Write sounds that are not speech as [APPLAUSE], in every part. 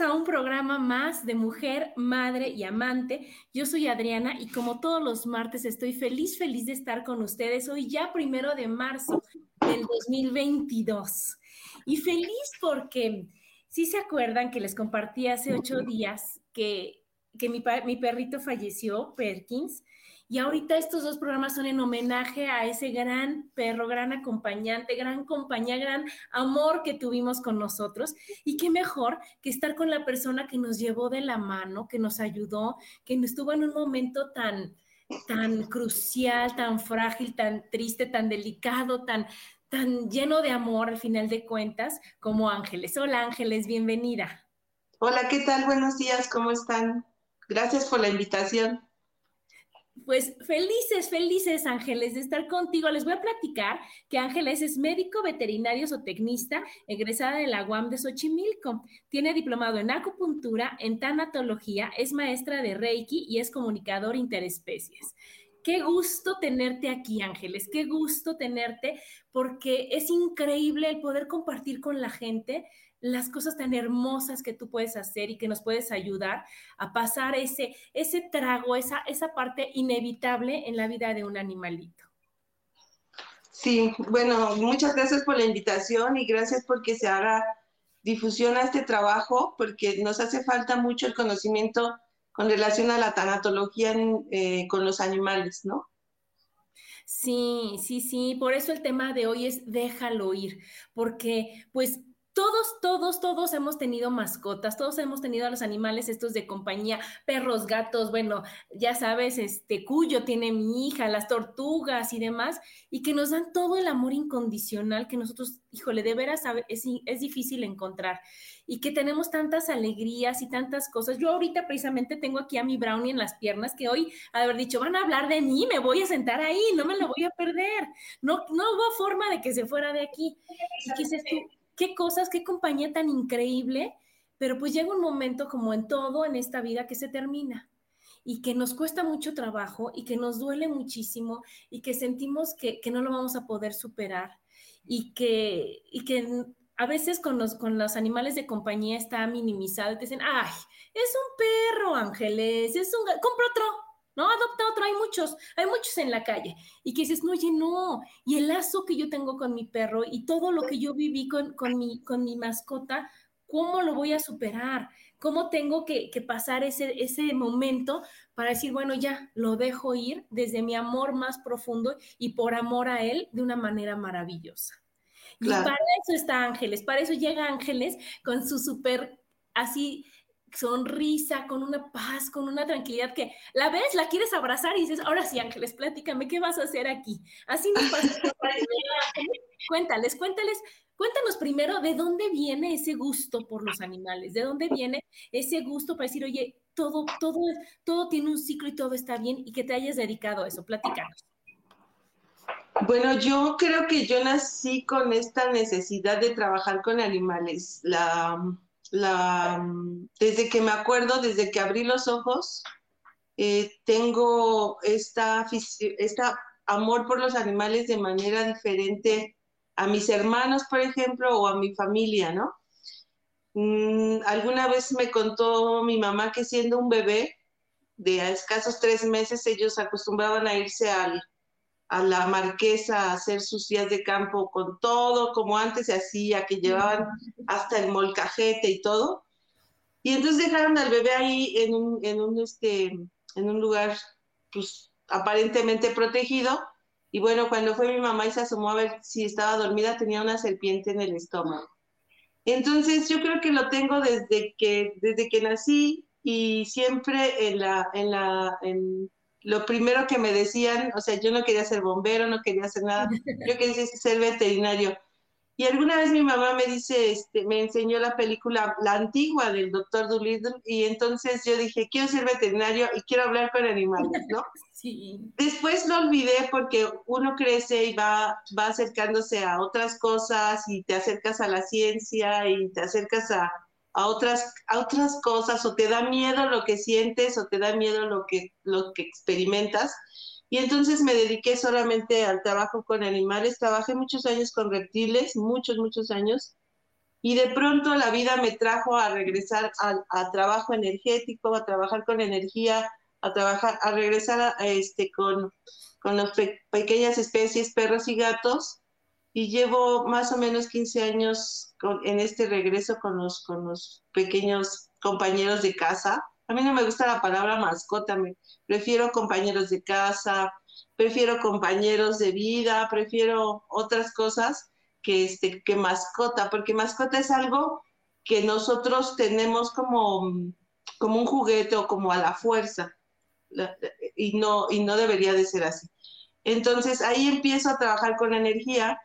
A un programa más de mujer, madre y amante. Yo soy Adriana y como todos los martes estoy feliz, feliz de estar con ustedes hoy ya primero de marzo del 2022. Y feliz porque si se acuerdan que les compartí hace ocho días que, que mi, mi perrito falleció, Perkins, y ahorita estos dos programas son en homenaje a ese gran perro, gran acompañante, gran compañía, gran amor que tuvimos con nosotros. Y qué mejor que estar con la persona que nos llevó de la mano, que nos ayudó, que estuvo en un momento tan, tan crucial, tan frágil, tan triste, tan delicado, tan, tan lleno de amor al final de cuentas como Ángeles. Hola Ángeles, bienvenida. Hola, ¿qué tal? Buenos días, ¿cómo están? Gracias por la invitación. Pues felices, felices Ángeles de estar contigo. Les voy a platicar que Ángeles es médico veterinario zootecnista, egresada de la UAM de Xochimilco. Tiene diplomado en acupuntura, en tanatología, es maestra de Reiki y es comunicador interespecies. Qué gusto tenerte aquí, Ángeles, qué gusto tenerte, porque es increíble el poder compartir con la gente las cosas tan hermosas que tú puedes hacer y que nos puedes ayudar a pasar ese, ese trago, esa, esa parte inevitable en la vida de un animalito. Sí, bueno, muchas gracias por la invitación y gracias porque se haga difusión a este trabajo, porque nos hace falta mucho el conocimiento con relación a la tanatología eh, con los animales, ¿no? Sí, sí, sí, por eso el tema de hoy es déjalo ir, porque pues todos, todos, todos hemos tenido mascotas, todos hemos tenido a los animales estos de compañía, perros, gatos, bueno, ya sabes, este Cuyo tiene mi hija, las tortugas y demás, y que nos dan todo el amor incondicional que nosotros, híjole, de veras es, es difícil encontrar y que tenemos tantas alegrías y tantas cosas. Yo ahorita precisamente tengo aquí a mi brownie en las piernas que hoy haber dicho, van a hablar de mí, me voy a sentar ahí, no me lo voy a perder. No, no hubo forma de que se fuera de aquí. Y tú, qué cosas, qué compañía tan increíble, pero pues llega un momento como en todo en esta vida que se termina y que nos cuesta mucho trabajo y que nos duele muchísimo y que sentimos que, no lo vamos a poder superar y que, y que a veces con los, con los animales de compañía está minimizado te dicen, ay, es un perro, Ángeles, es un... compra otro, no, adopta otro, hay muchos, hay muchos en la calle. Y que dices, no, oye, no, y el lazo que yo tengo con mi perro y todo lo que yo viví con, con, mi, con mi mascota, ¿cómo lo voy a superar? ¿Cómo tengo que, que, pasar ese, ese momento para decir, bueno, ya, lo dejo ir desde mi amor más profundo y por amor a él de una manera maravillosa? Y para eso está Ángeles, para eso llega Ángeles con su súper así sonrisa, con una paz, con una tranquilidad que la ves, la quieres abrazar y dices, ahora sí, Ángeles, platícame, ¿qué vas a hacer aquí? Así me pasa. [LAUGHS] cuéntales, cuéntales, cuéntanos primero de dónde viene ese gusto por los animales, de dónde viene ese gusto para decir, oye, todo, todo, todo tiene un ciclo y todo está bien y que te hayas dedicado a eso. Platícanos. Bueno, yo creo que yo nací con esta necesidad de trabajar con animales. La, la, desde que me acuerdo, desde que abrí los ojos, eh, tengo esta, amor por los animales de manera diferente a mis hermanos, por ejemplo, o a mi familia, ¿no? Mm, alguna vez me contó mi mamá que siendo un bebé de escasos tres meses, ellos acostumbraban a irse al, a la marquesa hacer sus días de campo con todo como antes se hacía, que llevaban hasta el molcajete y todo. Y entonces dejaron al bebé ahí en un, en un, este, en un lugar pues, aparentemente protegido. Y bueno, cuando fue mi mamá y se asomó a ver si estaba dormida, tenía una serpiente en el estómago. Entonces yo creo que lo tengo desde que, desde que nací y siempre en la, en la, en lo primero que me decían, o sea, yo no quería ser bombero, no quería hacer nada, [LAUGHS] yo quería ser veterinario. Y alguna vez mi mamá me dice, este, me enseñó la película, la antigua del doctor Dolittle, y entonces yo dije, quiero ser veterinario y quiero hablar con animales, ¿no? [LAUGHS] Sí. Después lo olvidé porque uno crece y va, va acercándose a otras cosas y te acercas a la ciencia y te acercas a, a otras, a otras cosas o te da miedo lo que sientes o te da miedo lo que, lo que experimentas. Y entonces me dediqué solamente al trabajo con animales. Trabajé muchos años con reptiles, muchos, muchos años. Y de pronto la vida me trajo a regresar a, trabajo energético, a trabajar con energía, a trabajar, a regresar a, este, con, con las pequeñas especies, perros y gatos. Y llevo más o menos 15 años en este regreso con los, con los pequeños compañeros de casa. A mí no me gusta la palabra mascota, me, prefiero compañeros de casa, prefiero compañeros de vida, prefiero otras cosas que, este, que mascota, porque mascota es algo que nosotros tenemos como, como un juguete o como a la fuerza, y no, y no debería de ser así. Entonces ahí empiezo a trabajar con energía.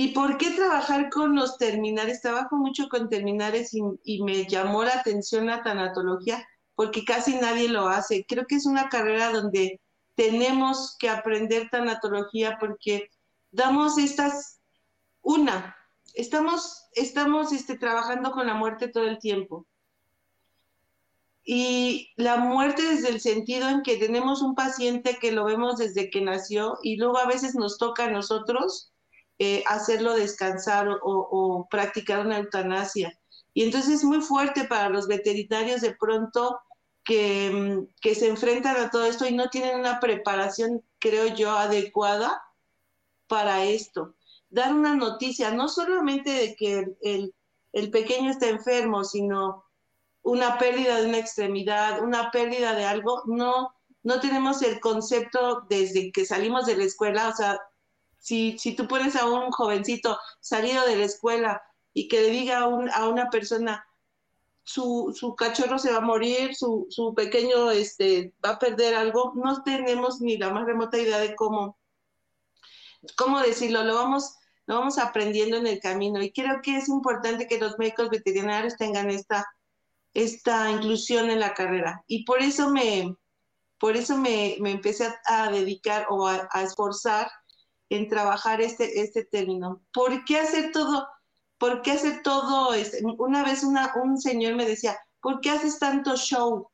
¿Y por qué trabajar con los terminales? Trabajo mucho con terminales y, y me llamó la atención la tanatología porque casi nadie lo hace. Creo que es una carrera donde tenemos que aprender tanatología porque damos estas, una, estamos, estamos este, trabajando con la muerte todo el tiempo. Y la muerte desde el sentido en que tenemos un paciente que lo vemos desde que nació y luego a veces nos toca a nosotros eh, hacerlo descansar o, practicar una eutanasia. Y entonces es muy fuerte para los veterinarios de pronto Mm, que, se enfrentan a todo esto y no tienen una preparación, creo yo, adecuada para esto. Dar una noticia, no solamente de que el, el pequeño está enfermo, sino una pérdida de una extremidad, una pérdida de algo, no, no tenemos el concepto desde que salimos de la escuela, o sea, si, si tú pones a un jovencito salido de la escuela y que le diga a, a una persona, su, cachorro se va a morir, su, pequeño este, va a perder algo, no tenemos ni la más remota idea de cómo, cómo decirlo, lo vamos, lo vamos aprendiendo en el camino. Y creo que es importante que los médicos veterinarios tengan esta, esta inclusión en la carrera. Y por eso me, por eso me, empecé a, dedicar o a, esforzar en trabajar este, este término. ¿Por qué hacer todo? ¿por qué hace todo? Una vez un señor me decía, ¿por qué haces tanto show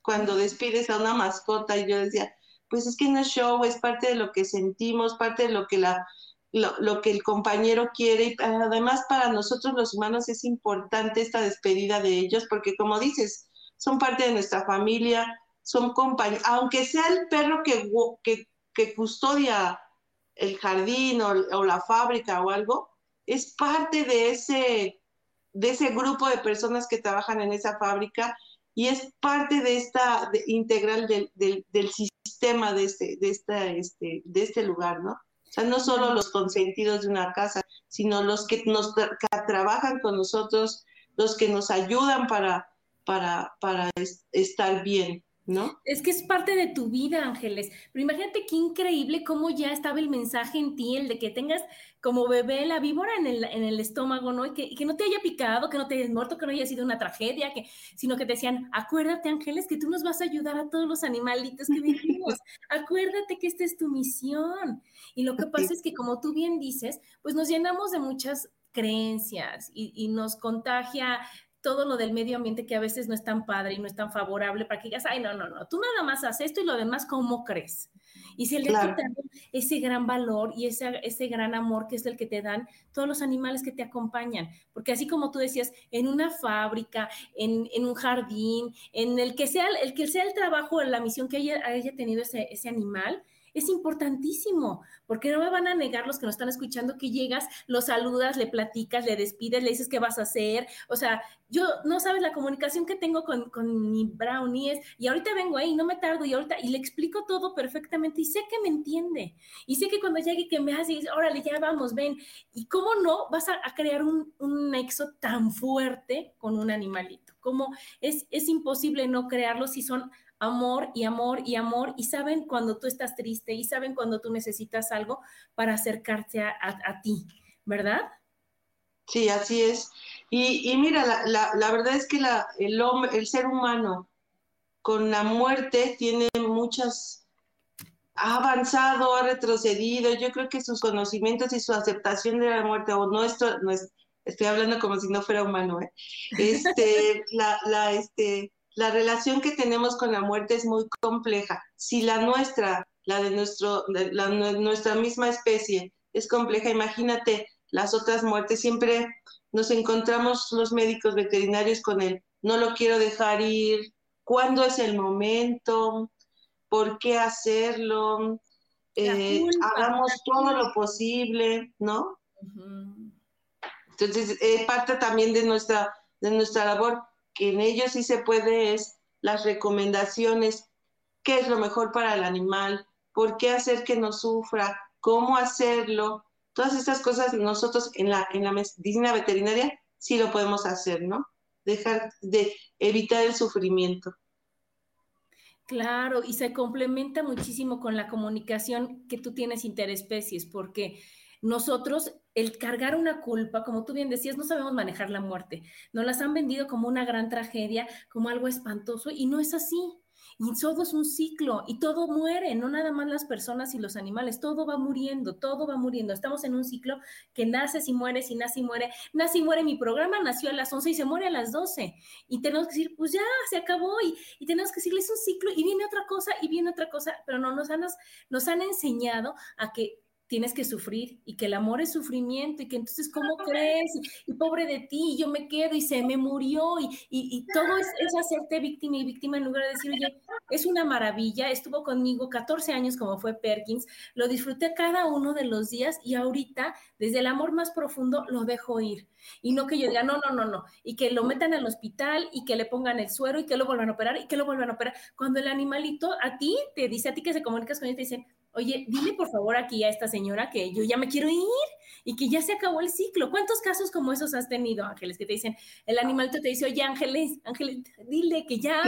cuando despides a una mascota? Y yo decía, pues es que no es show, es parte de lo que sentimos, parte de lo que, la, lo, que el compañero quiere. Y además para nosotros los humanos es importante esta despedida de ellos, porque como dices, son parte de nuestra familia, son compañeros, aunque sea el perro que, que, custodia el jardín o la fábrica o algo, es parte de ese, de ese grupo de personas que trabajan en esa fábrica y es parte de esta integral del, del, sistema de este, de, este, de este lugar, ¿no? O sea, no solo los consentidos de una casa, sino los que nos trabajan con nosotros, los que nos ayudan para, para, para estar bien. ¿No? Es que es parte de tu vida, Ángeles. Pero imagínate qué increíble cómo ya estaba el mensaje en ti, el de que tengas como bebé la víbora en el, en el estómago, ¿no? Y que, no te haya picado, que no te hayas muerto, que no haya sido una tragedia, que, sino que te decían, acuérdate, Ángeles, que tú nos vas a ayudar a todos los animalitos que vivimos. [LAUGHS] acuérdate que esta es tu misión. Y lo que pasa es que, como tú bien dices, pues nos llenamos de muchas creencias y, y nos contagia todo lo del medio ambiente que a veces no es tan padre y no es tan favorable para que digas, ay, no, no, no, tú nada más haces esto y lo demás, ¿cómo crees? Y si le claro. ese gran valor y ese, ese gran amor que es el que te dan todos los animales que te acompañan, porque así como tú decías, en una fábrica, en, en un jardín, en el que sea el que sea el trabajo, la misión que haya, haya tenido ese, ese animal, es importantísimo, porque no me van a negar los que nos están escuchando que llegas, lo saludas, le platicas, le despides, le dices qué vas a hacer. O sea, yo no sabes la comunicación que tengo con, con mi brownie es, y ahorita vengo ahí, no me tardo, y ahorita, y le explico todo perfectamente, y sé que me entiende, y sé que cuando llegue que me hace, órale, ya vamos, ven, y cómo no vas a, a crear un, un nexo tan fuerte con un animalito, como es, es imposible no crearlo si son amor y amor y amor y saben cuando tú estás triste y saben cuando tú necesitas algo para acercarte a, ti, ¿verdad? Sí, así es. Y, mira, la, verdad es que la, el, hombre, el ser humano con la muerte tiene muchas, ha avanzado, ha retrocedido. Yo creo que sus conocimientos y su aceptación de la muerte, o nuestro, no es, estoy hablando como si no fuera humano, ¿eh? [LAUGHS] este, la, la, este, la relación que tenemos con la muerte es muy compleja. Si la nuestra, la de, nuestro, la, nuestra misma especie es compleja, imagínate las otras muertes. Siempre nos encontramos los médicos veterinarios con él. No lo quiero dejar ir. ¿Cuándo es el momento? ¿Por qué hacerlo? Eh, hagamos todo lo posible, ¿no? Entonces, es parte también de nuestra, de nuestra labor que en ellos sí se puede es las recomendaciones, qué es lo mejor para el animal, por qué hacer que no sufra, cómo hacerlo. Todas estas cosas nosotros en la, en la medicina veterinaria sí lo podemos hacer, ¿no? Dejar de evitar el sufrimiento. Claro, y se complementa muchísimo con la comunicación que tú tienes interespecies, porque nosotros, el cargar una culpa, como tú bien decías, no sabemos manejar la muerte. Nos las han vendido como una gran tragedia, como algo espantoso, y no es así. Y todo es un ciclo y todo muere, no nada más las personas y los animales, todo va muriendo, todo va muriendo. Estamos en un ciclo que nace y muere, y nace y muere. Nace y muere, mi programa nació a las 11 y se muere a las 12. Y tenemos que decir, pues ya, se acabó. Y, y tenemos que decirle, es un ciclo y viene otra cosa y viene otra cosa, pero no nos han, nos han enseñado a que tienes que sufrir y que el amor es sufrimiento y que entonces, ¿cómo crees? Y, pobre de ti, yo me quedo y se me murió y, y, todo es, es, hacerte víctima y víctima en lugar de decir, oye, es una maravilla, estuvo conmigo 14 años como fue Perkins, lo disfruté cada uno de los días y ahorita, desde el amor más profundo, lo dejo ir. Y no que yo diga, no, no, no, no, y que lo metan al hospital y que le pongan el suero y que lo vuelvan a operar y que lo vuelvan a operar. Cuando el animalito a ti te dice, a ti que se comunicas con él, te dicen, oye, dile por favor aquí a esta señora que yo ya me quiero ir y que ya se acabó el ciclo. ¿Cuántos casos como esos has tenido, Ángeles, que te dicen, el animalito te dice, oye, Ángeles, Ángeles, dile que ya...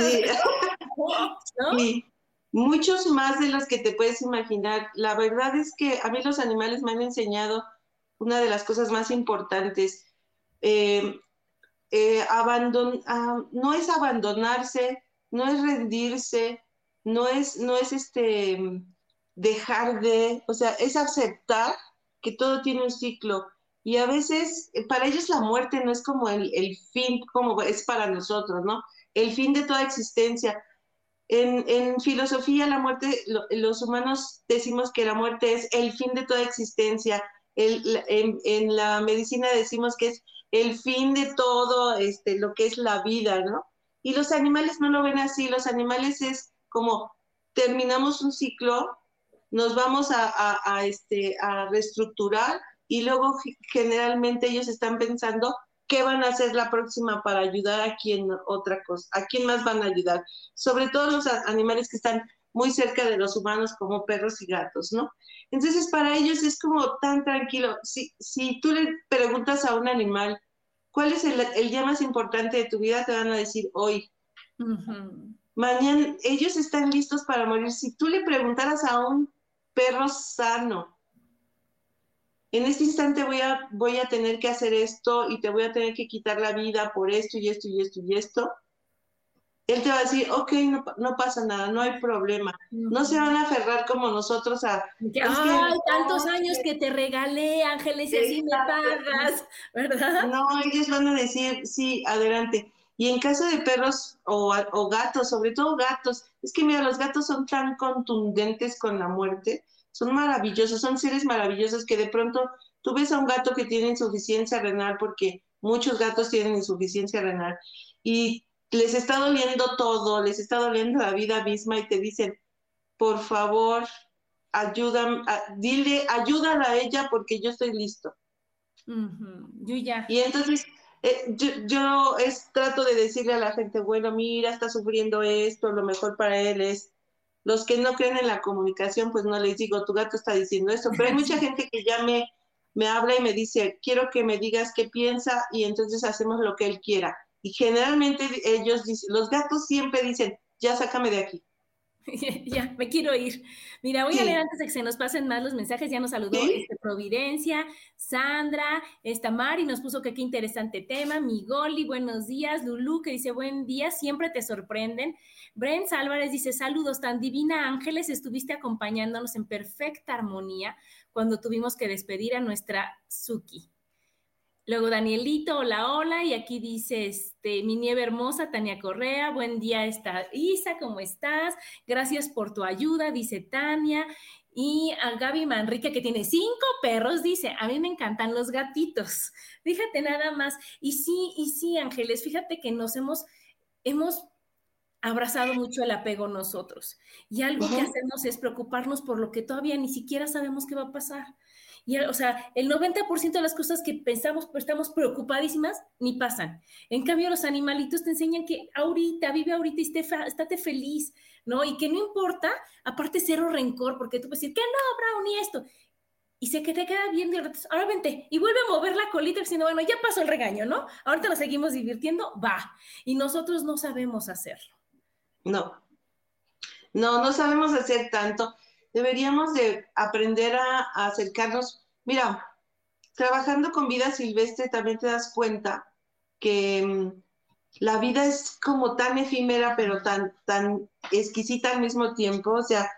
Sí. [LAUGHS] Muchos más de los que te puedes imaginar. La verdad es que a mí los animales me han enseñado una de las cosas más importantes. Eh, eh, ah, no es abandonarse, no es rendirse, no es, no es este dejar de, o sea, es aceptar que todo tiene un ciclo. Y a veces eh, para ellos la muerte no es como el, fin, como es para nosotros, ¿no? El fin de toda existencia. En, filosofía, la muerte, los humanos decimos que la muerte es el fin de toda existencia. en, en, la medicina decimos que es el fin de todo este, lo que es la vida, ¿no? Y los animales no lo ven así. Los animales es como terminamos un ciclo nos vamos a, este, a reestructurar y luego generalmente ellos están pensando qué van a hacer la próxima para ayudar a quién otra cosa, a quién más van a ayudar, sobre todo los animales que están muy cerca de los humanos como perros y gatos, ¿no? Entonces para ellos es como tan tranquilo. Si, si tú le preguntas a un animal, ¿cuál es el, el día más importante de tu vida? Te van a decir hoy. Mañana ellos están listos para morir. Si tú le preguntaras a un perro sano. En este instante voy a, voy a tener que hacer esto y te voy a tener que quitar la vida por esto y esto y esto y esto. él te va a decir, ok, no, pasa nada, no hay problema. No se van a aferrar como nosotros a... Ay, tantos años que te regalé, Ángeles, y así me pagas, ¿verdad? No, ellos van a decir, sí, adelante. Y en caso de perros o, o, gatos, sobre todo gatos, es que mira, los gatos son tan contundentes con la muerte, son maravillosos, son seres maravillosos que de pronto tú ves a un gato que tiene insuficiencia renal, porque muchos gatos tienen insuficiencia renal, y les está doliendo todo, les está doliendo la vida misma y te dicen, por favor, ayúdame, dile, ayúdala a ella porque yo estoy listo. Yo ya. Y entonces eh, yo, es, trato de decirle a la gente, bueno, mira, está sufriendo esto, lo mejor para él es, los que no creen en la comunicación, pues no les digo, tu gato está diciendo esto, pero hay [LAUGHS] mucha gente que ya me, me habla y me dice, quiero que me digas qué piensa y entonces hacemos lo que él quiera. Y generalmente ellos dicen, los gatos siempre dicen, ya sácame de aquí. [LAUGHS] ya, me quiero ir. Mira, voy a leer antes de que se nos pasen más los mensajes. Ya nos saludó este, Providencia, Sandra, esta Mari nos puso que qué interesante tema. Migoli, buenos días. Lulu, que dice buen día, siempre te sorprenden. Brent Álvarez dice saludos, tan divina Ángeles, estuviste acompañándonos en perfecta armonía cuando tuvimos que despedir a nuestra Suki. Luego Danielito, hola, hola, y aquí dice, este, mi nieve hermosa, Tania Correa, buen día, está Isa, ¿cómo estás? Gracias por tu ayuda, dice Tania. Y a Gaby Manrique, que tiene cinco perros, dice, a mí me encantan los gatitos. Fíjate nada más. Y sí, y sí, Ángeles, fíjate que nos hemos, hemos abrazado mucho el apego nosotros. Y algo que hacemos es preocuparnos por lo que todavía ni siquiera sabemos qué va a pasar. Y, o sea, el 90% de las cosas que pensamos, pues estamos preocupadísimas, ni pasan. En cambio, los animalitos te enseñan que ahorita, vive ahorita y estate feliz, ¿no? Y que no importa, aparte cero rencor, porque tú puedes decir, que no, Brownie, esto. Y sé que te queda bien, ahora vente, y vuelve a mover la colita diciendo, bueno, ya pasó el regaño, ¿no? Ahorita nos seguimos divirtiendo, va. Y nosotros no sabemos hacerlo. No, no, no sabemos hacer tanto deberíamos de aprender a, acercarnos. Mira, trabajando con vida silvestre también te das cuenta que mm, la vida es como tan efímera, pero tan, tan exquisita al mismo tiempo. O sea,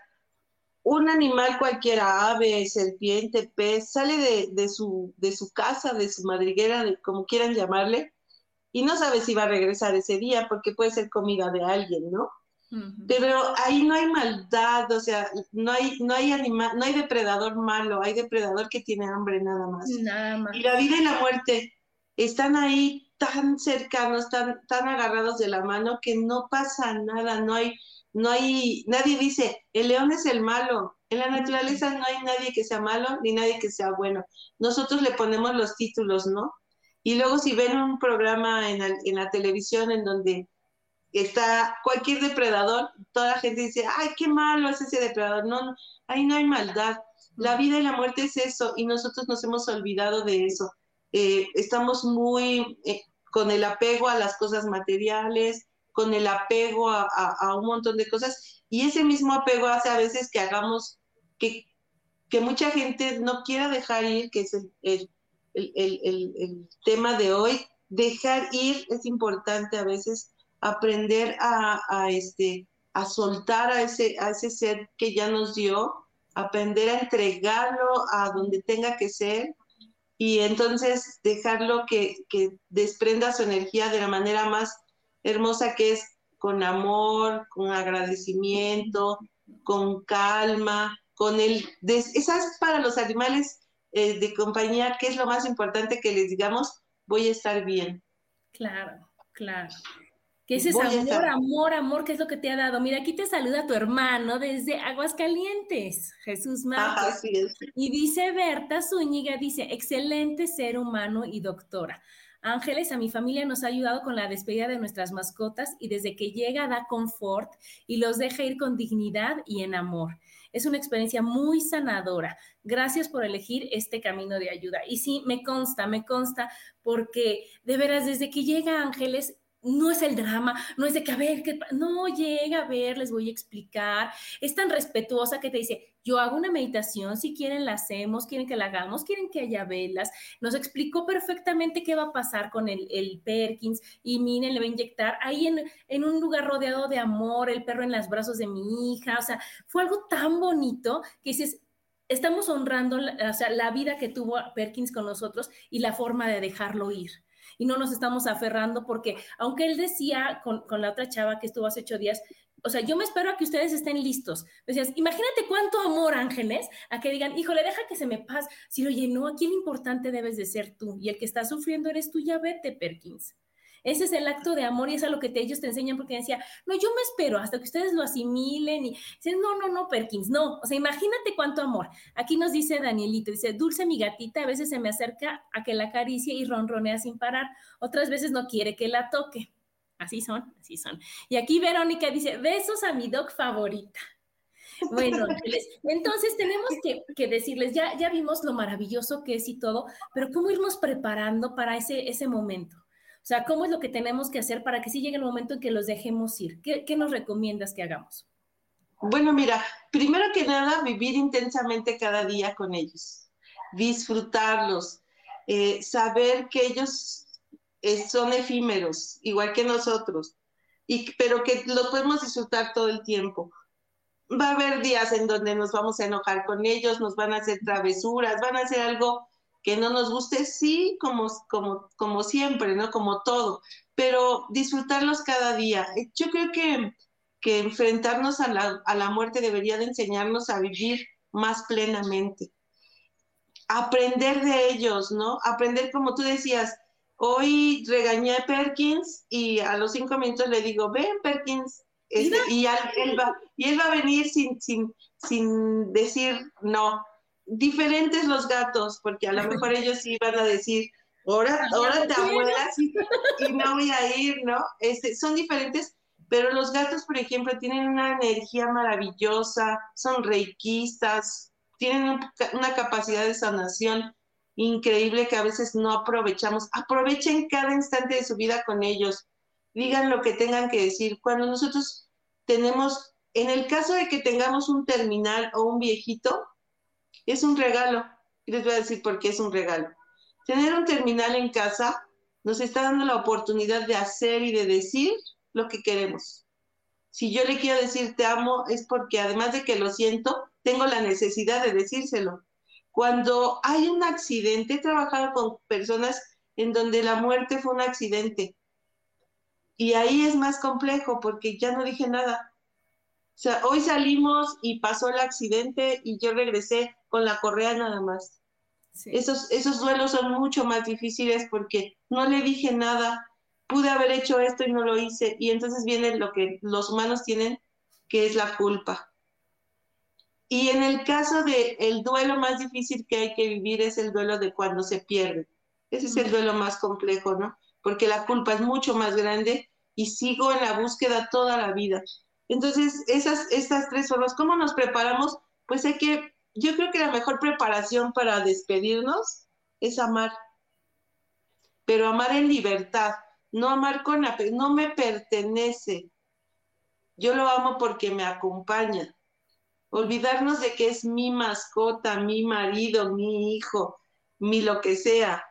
un animal cualquiera, ave, serpiente, pez, sale de, su, de su casa, de su madriguera, de como quieran llamarle, y no sabe si va a regresar ese día porque puede ser comida de alguien, ¿no? Pero ahí no hay maldad, o sea, no hay, no hay animal, no hay depredador malo, hay depredador que tiene hambre nada más. Nada más. Y la vida y la muerte están ahí tan cercanos, tan, tan agarrados de la mano que no pasa nada, no hay, no hay, nadie dice, el león es el malo. En la naturaleza no hay nadie que sea malo ni nadie que sea bueno. Nosotros le ponemos los títulos, ¿no? Y luego si ven un programa en en la televisión en donde está cualquier depredador, toda la gente dice, ay, qué malo es ese depredador. No, ahí no hay maldad. La vida y la muerte es eso y nosotros nos hemos olvidado de eso. Eh, estamos muy eh, con el apego a las cosas materiales, con el apego a, un montón de cosas y ese mismo apego hace a veces que hagamos que, que mucha gente no quiera dejar ir, que es el, el tema de hoy. Dejar ir es importante a veces aprender a, este, a soltar a ese, a ese ser que ya nos dio, aprender a entregarlo a donde tenga que ser y entonces dejarlo que, que desprenda su energía de la manera más hermosa que es con amor, con agradecimiento, con calma, con el... esas para los animales eh, de compañía, que es lo más importante que les digamos, voy a estar bien. Claro, claro que ese es amor, amor, amor, que es lo que te ha dado. Mira, aquí te saluda tu hermano desde Aguascalientes, Jesús Márquez. Y dice Berta Zúñiga, dice, excelente ser humano y doctora. Ángeles, a mi familia nos ha ayudado con la despedida de nuestras mascotas y desde que llega da confort y los deja ir con dignidad y en amor. Es una experiencia muy sanadora. Gracias por elegir este camino de ayuda. Y sí, me consta, me consta, porque de veras, desde que llega Ángeles, no es el drama, no es de que a ver, que no llega a ver, les voy a explicar. Es tan respetuosa que te dice, yo hago una meditación, si quieren la hacemos, quieren que la hagamos, quieren que haya velas. Nos explicó perfectamente qué va a pasar con el, el Perkins y miren, le va a inyectar ahí en, en un lugar rodeado de amor, el perro en los brazos de mi hija. O sea, fue algo tan bonito que dices, estamos honrando o sea, la vida que tuvo Perkins con nosotros y la forma de dejarlo ir y no nos estamos aferrando porque, aunque él decía con, la otra chava que estuvo hace ocho días, o sea, yo me espero a que ustedes estén listos. Decías, imagínate cuánto amor, ángeles, a que digan, híjole, deja que se me pase. Si, oye, no, aquí lo importante debes de ser tú y el que está sufriendo eres tú, ya vete, Perkins. Ese es el acto de amor y es a lo que ellos te enseñan porque decía, no, yo me espero hasta que ustedes lo asimilen y dicen, no, no, no, Perkins, no. O sea, imagínate cuánto amor. Aquí nos dice Danielito, dice, dulce mi gatita, a veces se me acerca a que la acaricie y ronronea sin parar, otras veces no quiere que la toque. Así son, así son. Y aquí Verónica dice, besos a mi dog favorita. Bueno, entonces tenemos que, que, decirles, ya, ya vimos lo maravilloso que es y todo, pero ¿cómo irnos preparando para ese, ese momento? O sea, ¿cómo es lo que tenemos que hacer para que sí llegue el momento en que los dejemos ir? ¿Qué, nos recomiendas que hagamos? Bueno, mira, primero que nada, vivir intensamente cada día con ellos, disfrutarlos, eh, saber que ellos eh, son efímeros, igual que nosotros, y, pero que los podemos disfrutar todo el tiempo. Va a haber días en donde nos vamos a enojar con ellos, nos van a hacer travesuras, van a hacer algo que no nos guste, sí, como, como, como siempre, ¿no? Como todo, pero disfrutarlos cada día. Yo creo que, que enfrentarnos a la, a la muerte debería de enseñarnos a vivir más plenamente. Aprender de ellos, ¿no? Aprender, como tú decías, hoy regañé a Perkins y a los cinco minutos le digo, ven Perkins, este, y, él va, y él va a venir sin, sin, sin decir no diferentes los gatos, porque a lo [LAUGHS] mejor ellos iban a decir, ahora, ahora te abuelas y, no voy a ir, ¿no? Este, son diferentes, pero los gatos, por ejemplo, tienen una energía maravillosa, son reikistas, tienen una capacidad de sanación increíble que a veces no aprovechamos. Aprovechen cada instante de su vida con ellos. Digan lo que tengan que decir. Cuando nosotros tenemos, en el caso de que tengamos un terminal o un viejito, es un regalo. Y les voy a decir por qué es un regalo. Tener un terminal en casa nos está dando la oportunidad de hacer y de decir lo que queremos. Si yo le quiero decir te amo, es porque además de que lo siento, tengo la necesidad de decírselo. Cuando hay un accidente, he trabajado con personas en donde la muerte fue un accidente. Y ahí es más complejo porque ya no dije nada. O sea, hoy salimos y pasó el accidente y yo regresé con la correa nada más. Esos, esos duelos son mucho más difíciles porque no le dije nada, pude haber hecho esto y no lo hice, y entonces viene lo que los humanos tienen, que es la culpa. Y en el caso de el duelo más difícil que hay que vivir es el duelo de cuando se pierde. Ese es el duelo más complejo, ¿no? Porque la culpa es mucho más grande y sigo en la búsqueda toda la vida. Entonces, esas, estas tres formas, ¿cómo nos preparamos? Pues hay que yo creo que la mejor preparación para despedirnos es amar, pero amar en libertad, no amar con no me pertenece. Yo lo amo porque me acompaña. Olvidarnos de que es mi mascota, mi marido, mi hijo, mi lo que sea.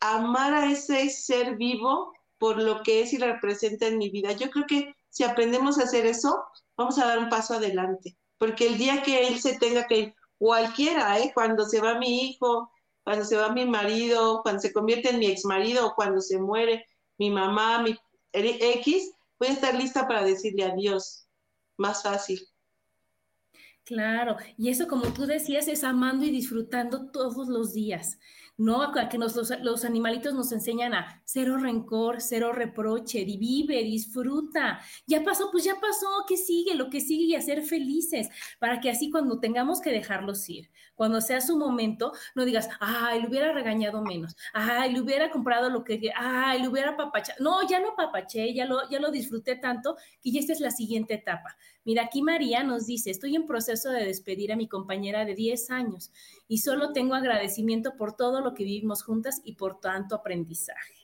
amar a ese ser vivo por lo que es y representa en mi vida. Yo creo que si aprendemos a hacer eso, vamos a dar un paso adelante porque el día que él se tenga que ir, cualquiera, ¿eh? cuando se va mi hijo, cuando se va mi marido, cuando se convierte en mi ex marido, cuando se muere mi mamá, mi X, voy a estar lista para decirle adiós. Más fácil. Claro, y eso como tú decías es amando y disfrutando todos los días. ¿No? Que nos, los, animalitos nos enseñan a cero rencor, cero reproche, vive, disfruta. Ya pasó, pues ya pasó, ¿qué sigue? Lo que sigue y a ser felices, para que así cuando tengamos que dejarlos ir, cuando sea su momento, no digas, ay, le hubiera regañado menos, ay, le hubiera comprado lo que, ay, le hubiera papachado. No, ya no papaché, ya lo, ya lo disfruté tanto que ya esta es la siguiente etapa. Mira, aquí María nos dice, estoy en proceso de despedir a mi compañera de 10 años y solo tengo agradecimiento por todo lo que vivimos juntas y por tanto aprendizaje.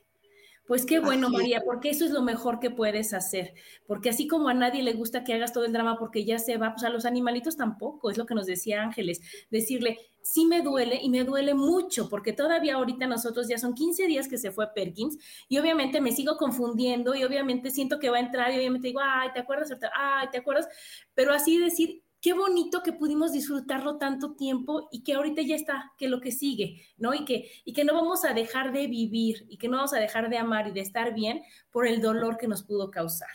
Pues qué bueno, María, porque eso es lo mejor que puedes hacer. Porque así como a nadie le gusta que hagas todo el drama porque ya se va, pues a los animalitos tampoco, es lo que nos decía Ángeles. Decirle, sí me duele y me duele mucho, porque todavía ahorita nosotros ya son 15 días que se fue Perkins y obviamente me sigo confundiendo y obviamente siento que va a entrar y obviamente digo, ay, ¿te acuerdas? Ay, ¿te acuerdas? Pero así decir, qué bonito que pudimos disfrutarlo tanto tiempo y que ahorita ya está, que lo que sigue, ¿no? Y que, y que no vamos a dejar de vivir y que no vamos a dejar de amar y de estar bien por el dolor que nos pudo causar.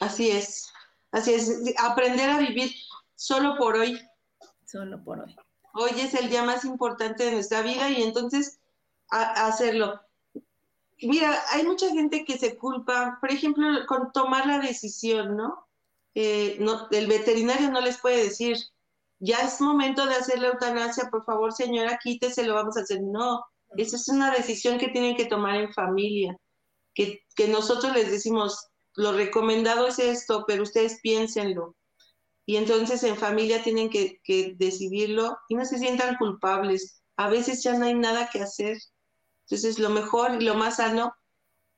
Así es, así es, aprender a vivir solo por hoy. Solo por hoy. Hoy es el día más importante de nuestra vida y entonces hacerlo. Mira, hay mucha gente que se culpa, por ejemplo, con tomar la decisión, ¿no? Eh, no, el veterinario no les puede decir, ya es momento de hacer la eutanasia, por favor señora, quítese, lo vamos a hacer. No, esa es una decisión que tienen que tomar en familia, que, nosotros les decimos, lo recomendado es esto, pero ustedes piénsenlo. Y entonces en familia tienen que, que decidirlo y no se sientan culpables. A veces ya no hay nada que hacer. Entonces lo mejor y lo más sano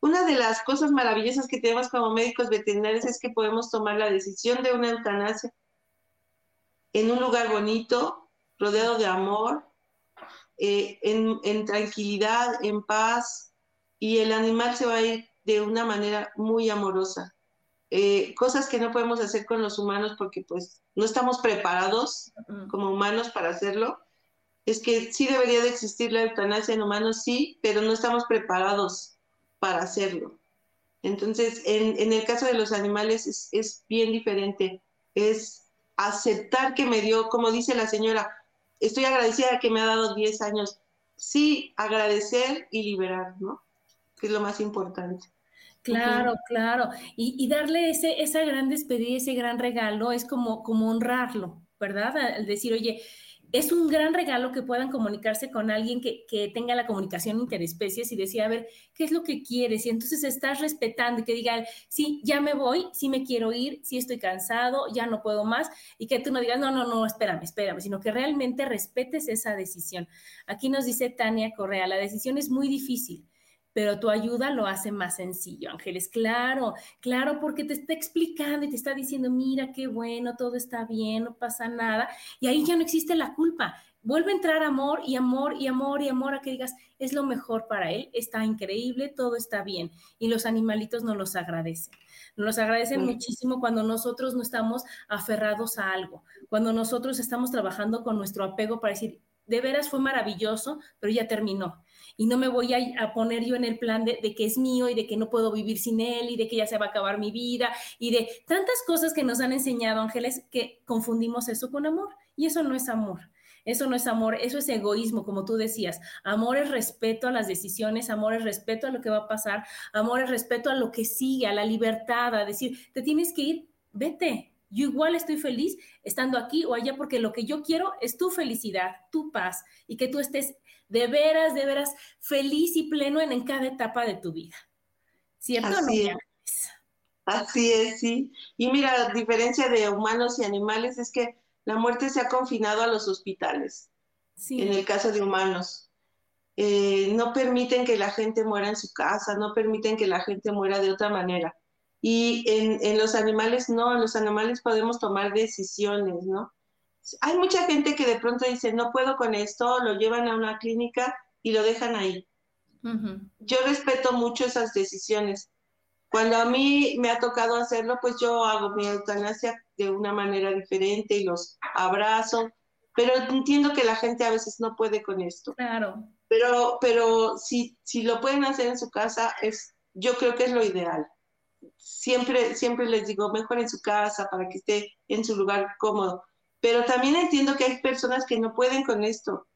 una de las cosas maravillosas que tenemos como médicos veterinarios es que podemos tomar la decisión de una eutanasia en un lugar bonito, rodeado de amor, eh, en, tranquilidad, en paz, y el animal se va a ir de una manera muy amorosa. Eh, cosas que no podemos hacer con los humanos porque pues no estamos preparados como humanos para hacerlo. Es que sí debería de existir la eutanasia en humanos, sí, pero no estamos preparados para hacerlo. Entonces, en, el caso de los animales es, bien diferente. Es aceptar que me dio, como dice la señora, estoy agradecida que me ha dado 10 años. Sí, agradecer y liberar, ¿no? Que es lo más importante. Claro, claro. Y, darle ese, esa gran despedida, ese gran regalo, es como, como honrarlo, ¿verdad? Al decir, oye, es un gran regalo que puedan comunicarse con alguien que, tenga la comunicación interespecies y decir, a ver, ¿qué es lo que quieres? Y entonces estás respetando y que diga, sí, ya me voy, sí me quiero ir, sí estoy cansado, ya no puedo más, y que tú no digas, no, no, no, espérame, espérame, sino que realmente respetes esa decisión. Aquí nos dice Tania Correa, la decisión es muy difícil pero tu ayuda lo hace más sencillo, Ángeles. Claro, claro, porque te está explicando y te está diciendo, mira qué bueno, todo está bien, no pasa nada. Y ahí ya no existe la culpa. Vuelve a entrar amor y amor y amor y amor a que digas, es lo mejor para él, está increíble, todo está bien. Y los animalitos nos los agradecen. Nos los agradecen muchísimo cuando nosotros no estamos aferrados a algo, cuando nosotros estamos trabajando con nuestro apego para decir, de veras fue maravilloso, pero ya terminó y no me voy a, poner yo en el plan de, que es mío y de que no puedo vivir sin él y de que ya se va a acabar mi vida y de tantas cosas que nos han enseñado ángeles que confundimos eso con amor y eso no es amor. Eso no es amor, eso es egoísmo, como tú decías. Amor es respeto a las decisiones, amor es respeto a lo que va a pasar, amor es respeto a lo que sigue, a la libertad, a decir, te tienes que ir, vete, yo igual estoy feliz estando aquí o allá porque lo que yo quiero es tu felicidad, tu paz y que tú estés de veras, de veras feliz y pleno en, cada etapa de tu vida. ¿Cierto? Así es. Así es, sí. Y mira, la diferencia de humanos y animales es que la muerte se ha confinado a los hospitales, sí. en el caso de humanos. Eh, no permiten que la gente muera en su casa, no permiten que la gente muera de otra manera. Y en, en los animales no, en los animales podemos tomar decisiones, ¿no? Hay mucha gente que de pronto dice, no puedo con esto, lo llevan a una clínica y lo dejan ahí. Yo respeto mucho esas decisiones. Cuando a mí me ha tocado hacerlo, pues yo hago mi eutanasia de una manera diferente y los abrazo, pero entiendo que la gente a veces no puede con esto. Claro. Pero, pero si, si lo pueden hacer en su casa, es, yo creo que es lo ideal. Siempre, siempre les digo, mejor en su casa para que esté en su lugar cómodo. Pero también entiendo que hay personas que no pueden con esto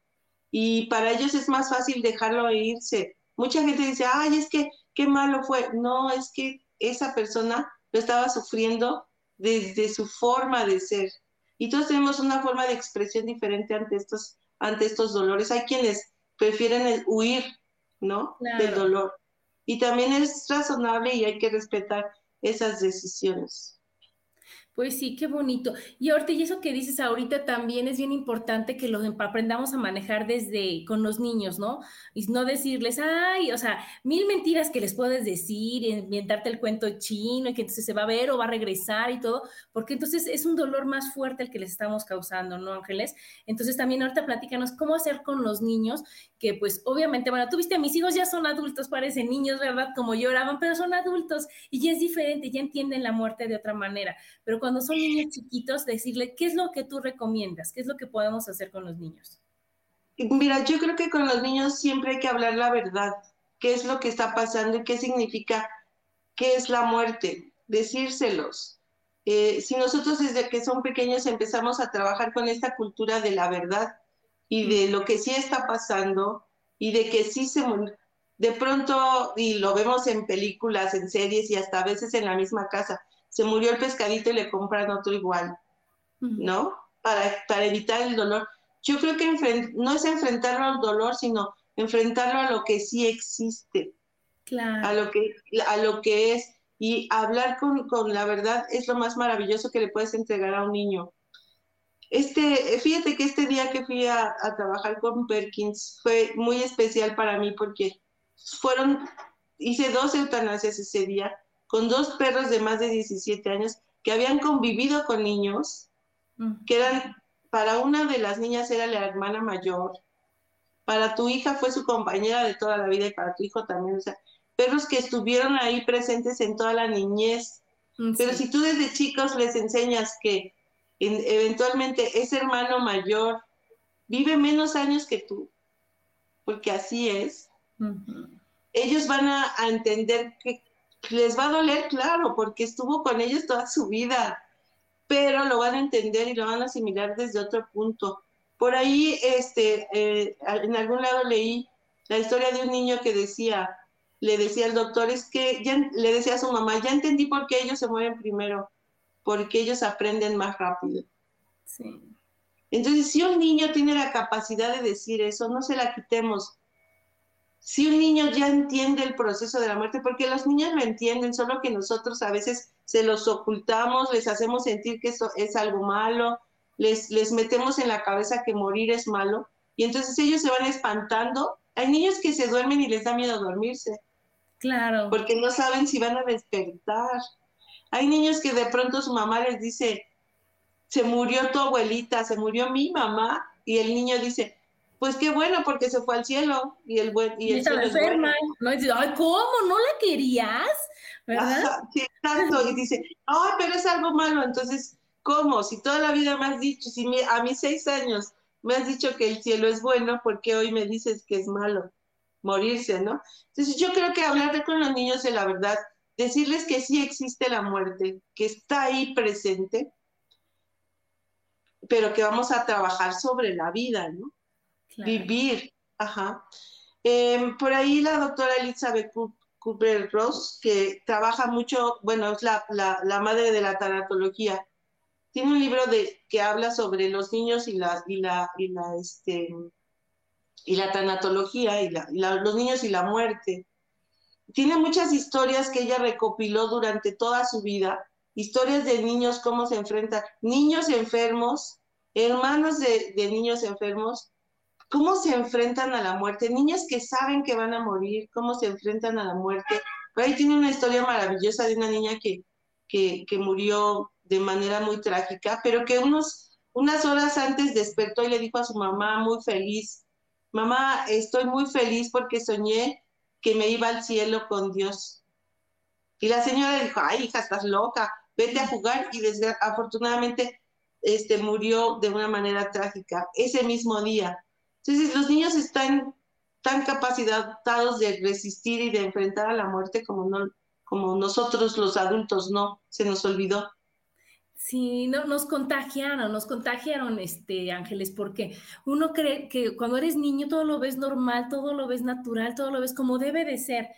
y para ellos es más fácil dejarlo irse. Mucha gente dice, ay, es que qué malo fue. No, es que esa persona lo estaba sufriendo desde su forma de ser. Y todos tenemos una forma de expresión diferente ante estos, ante estos dolores. Hay quienes prefieren huir, ¿no? Del dolor. Y también es razonable y hay que respetar esas decisiones. Pues sí, qué bonito. Y ahorita, y eso que dices ahorita también es bien importante que lo aprendamos a manejar desde con los niños, ¿no? Y no decirles, ay, o sea, mil mentiras que les puedes decir, inventarte el cuento chino y que entonces se va a ver o va a regresar y todo, porque entonces es un dolor más fuerte el que les estamos causando, ¿no, Ángeles? Entonces también ahorita platícanos cómo hacer con los niños, que pues obviamente, bueno, tú viste, mis hijos ya son adultos, parecen niños, ¿verdad? Como lloraban, pero son adultos y ya es diferente, ya entienden la muerte de otra manera. Pero cuando son niños chiquitos, decirle, ¿qué es lo que tú recomiendas? ¿Qué es lo que podemos hacer con los niños? Mira, yo creo que con los niños siempre hay que hablar la verdad. ¿Qué es lo que está pasando y qué significa? ¿Qué es la muerte? Decírselos. Eh, si nosotros desde que son pequeños empezamos a trabajar con esta cultura de la verdad y de lo que sí está pasando y de que sí se de pronto y lo vemos en películas, en series y hasta a veces en la misma casa, se murió el pescadito y le compran otro igual, ¿no? Para, para evitar el dolor. Yo creo que no es enfrentarlo al dolor, sino enfrentarlo a lo que sí existe, claro. a, lo que, a lo que es. Y hablar con, con la verdad es lo más maravilloso que le puedes entregar a un niño. Este, fíjate que este día que fui a, a, trabajar con Perkins fue muy especial para mí porque fueron, hice dos eutanasias ese día con dos perros de más de 17 años que habían convivido con niños, que eran, para una de las niñas era la hermana mayor, para tu hija fue su compañera de toda la vida y para tu hijo también, o sea, perros que estuvieron ahí presentes en toda la niñez. Mm, Pero si tú desde chicos les enseñas que eventualmente ese hermano mayor vive menos años que tú, porque así es, ellos van a, a entender que les va a doler, claro, porque estuvo con ellos toda su vida, pero lo van a entender y lo van a asimilar desde otro punto. Por ahí, este, eh, en algún lado leí la historia de un niño que decía, le decía al doctor, es que ya, le decía a su mamá, ya entendí por qué ellos se mueren primero, porque ellos aprenden más rápido. Sí. Entonces, si un niño tiene la capacidad de decir eso, no se la quitemos si un niño ya entiende el proceso de la muerte, porque los niños lo entienden, solo que nosotros a veces se los ocultamos, les hacemos sentir que eso es algo malo, les, les metemos en la cabeza que morir es malo, y entonces ellos se van espantando. Hay niños que se duermen y les da miedo dormirse. Claro. Porque no saben si van a despertar. Hay niños que de pronto su mamá les dice, se murió tu abuelita, se murió mi mamá, y el niño dice, pues qué bueno, porque se fue al cielo y el buen y, el cielo enferma. No dice, ay, ¿cómo? ¿No la querías? ¿Verdad? sí, tanto. Y dice, ay, pero es algo malo. Entonces, ¿cómo? Si toda la vida me has dicho, si a mis seis años me has dicho que el cielo es bueno, ¿por qué hoy me dices que es malo? Morirse, ¿no? Entonces, yo creo que hablar con los niños de la verdad, decirles que sí existe la muerte, que está ahí presente, pero que vamos a trabajar sobre la vida, ¿no? Vivir, ajá. Em, por ahí la doctora Elizabeth Cooper Ross, que trabaja mucho, bueno, es la, madre de la tanatología, tiene un libro de, que habla sobre los niños y la, y la, y la, este, y la tanatología, y, los niños y la muerte. Tiene muchas historias que ella recopiló durante toda su vida, historias de niños, cómo se enfrentan, niños enfermos, hermanos de niños enfermos, cómo se enfrentan a la muerte, niños que saben que van a morir, cómo se enfrentan a la muerte. Por ahí tiene una historia maravillosa de una niña que, que, murió de manera muy trágica, pero que unos, unas horas antes despertó y le dijo a su mamá muy feliz, mamá, estoy muy feliz porque soñé que me iba al cielo con Dios. Y la señora dijo, ay, hija, estás loca, vete a jugar y afortunadamente este, murió de una manera trágica ese mismo día. Entonces, los niños están tan capacitados de resistir y de enfrentar a la muerte como, no, como nosotros los adultos no, se nos olvidó. Sí, no, nos contagiaron, nos contagiaron, este, Ángeles, porque uno cree que cuando eres niño todo lo ves normal, todo lo ves natural, todo lo ves como debe de ser.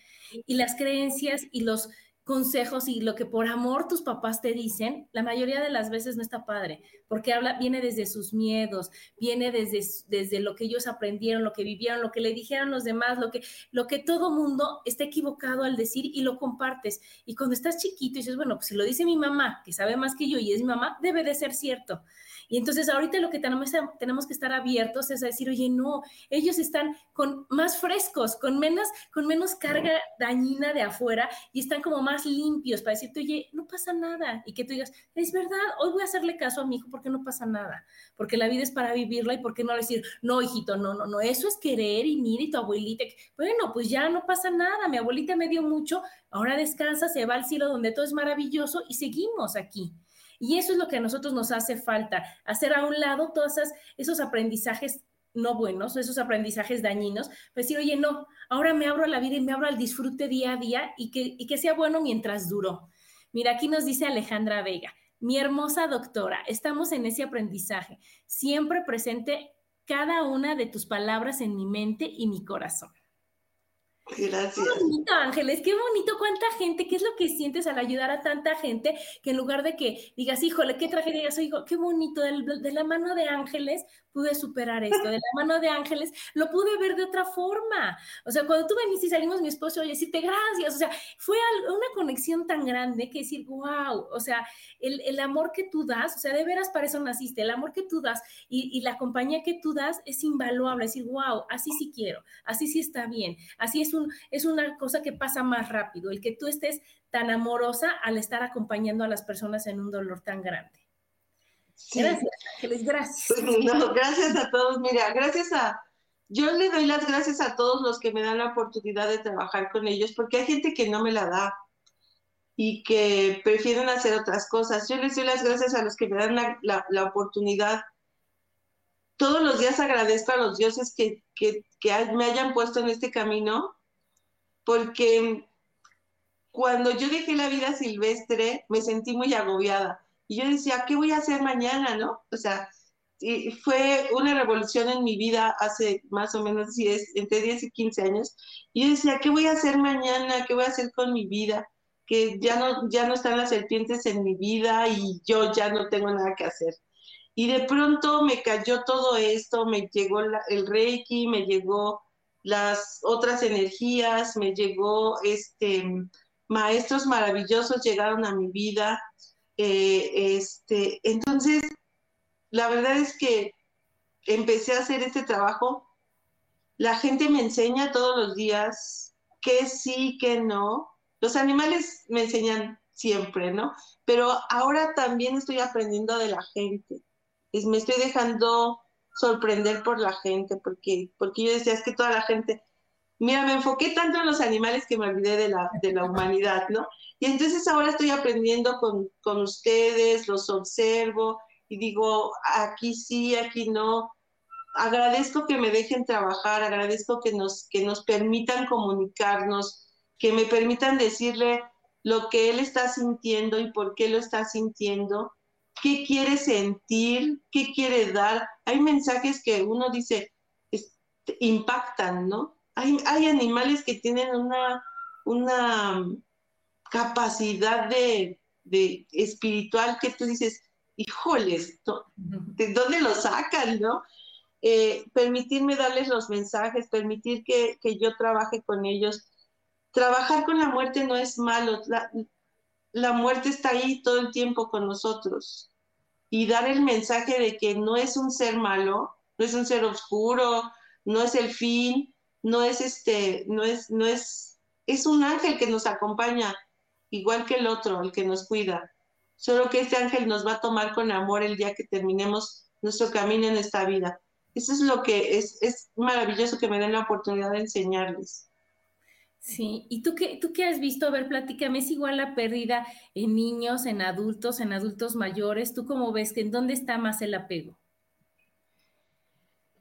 Y las creencias y los consejos y lo que por amor tus papás te dicen, la mayoría de las veces no está padre, porque habla, viene desde sus miedos, viene desde, desde lo que ellos aprendieron, lo que vivieron, lo que le dijeron los demás, lo que, lo que todo mundo está equivocado al decir y lo compartes. Y cuando estás chiquito y dices, bueno, pues si lo dice mi mamá, que sabe más que yo y es mi mamá, debe de ser cierto. Y entonces ahorita lo que tenemos, tenemos que estar abiertos es a decir, oye, no, ellos están con más frescos, con menos, con menos carga dañina de afuera y están como más limpios para decirte, oye, no pasa nada. Y que tú digas, es verdad, hoy voy a hacerle caso a mi hijo porque no pasa nada, porque la vida es para vivirla y por qué no decir, no, hijito, no, no, no, eso es querer y mire y tu abuelita, bueno, pues ya no pasa nada, mi abuelita me dio mucho, ahora descansa, se va al cielo donde todo es maravilloso y seguimos aquí. Y eso es lo que a nosotros nos hace falta, hacer a un lado todos esos aprendizajes no buenos, esos aprendizajes dañinos, pues decir, oye, no, ahora me abro a la vida y me abro al disfrute día a día y que, y que sea bueno mientras duró. Mira, aquí nos dice Alejandra Vega, mi hermosa doctora, estamos en ese aprendizaje, siempre presente cada una de tus palabras en mi mente y mi corazón. Gracias. Qué bonito, Ángeles, qué bonito, cuánta gente, qué es lo que sientes al ayudar a tanta gente que en lugar de que digas, híjole, qué tragedia, soy, qué bonito, de la mano de Ángeles pude superar esto, de la mano de Ángeles lo pude ver de otra forma. O sea, cuando tú veniste y salimos mi esposo, oye, decirte gracias, o sea, fue una conexión tan grande que decir, wow, o sea, el, el, amor que tú das, o sea, de veras para eso naciste, el amor que tú das y, y la compañía que tú das es invaluable, decir, wow, así sí quiero, así sí está bien, así es, un, es una cosa que pasa más rápido, el que tú estés tan amorosa al estar acompañando a las personas en un dolor tan grande. Gracias, Ángeles, gracias. No, gracias a todos. Mira, gracias a, yo le doy las gracias a todos los que me dan la oportunidad de trabajar con ellos, porque hay gente que no me la da y que prefieren hacer otras cosas. Yo les doy las gracias a los que me dan la, la, oportunidad. Todos los días agradezco a los dioses que, que, que me hayan puesto en este camino, porque cuando yo dejé la vida silvestre me sentí muy agobiada y yo decía, ¿qué voy a hacer mañana, no? O sea, fue una revolución en mi vida hace más o menos 10, entre 10 y 15 años. Y yo decía, ¿qué voy a hacer mañana? ¿Qué voy a hacer con mi vida? Que ya no, ya no están las serpientes en mi vida y yo ya no tengo nada que hacer. Y de pronto me cayó todo esto, me llegó el Reiki, me llegó las otras energías, me llegó este maestros maravillosos llegaron a mi vida, eh, este, entonces, la verdad es que empecé a hacer este trabajo. La gente me enseña todos los días que sí, que no. Los animales me enseñan siempre, ¿no? Pero ahora también estoy aprendiendo de la gente. Es, me estoy dejando sorprender por la gente, porque, porque yo decía, es que toda la gente, mira, me enfoqué tanto en los animales que me olvidé de la, de la humanidad, ¿no? Y entonces ahora estoy aprendiendo con, con ustedes, los observo y digo, aquí sí, aquí no. Agradezco que me dejen trabajar, agradezco que nos, que nos permitan comunicarnos, que me permitan decirle lo que él está sintiendo y por qué lo está sintiendo, qué quiere sentir, qué quiere dar. Hay mensajes que uno dice, impactan, ¿no? Hay, animales que tienen una, una capacidad de, espiritual que tú dices, híjoles, ¿de dónde lo sacan, no? Eh, permitirme darles los mensajes, permitir que, yo trabaje con ellos. Trabajar con la muerte no es malo, la muerte está ahí todo el tiempo con nosotros. Y dar el mensaje de que no es un ser malo, no es un ser oscuro, no es el fin, no es este, no es, no es, es un ángel que nos acompaña igual que el otro, el que nos cuida. Solo que este ángel nos va a tomar con amor el día que terminemos nuestro camino en esta vida. Eso es lo que es, es maravilloso que me den la oportunidad de enseñarles. Sí, ¿y tú qué, tú qué has visto? A ver, platícame, ¿es igual la pérdida en niños, en adultos, en adultos mayores? ¿Tú cómo ves que en dónde está más el apego?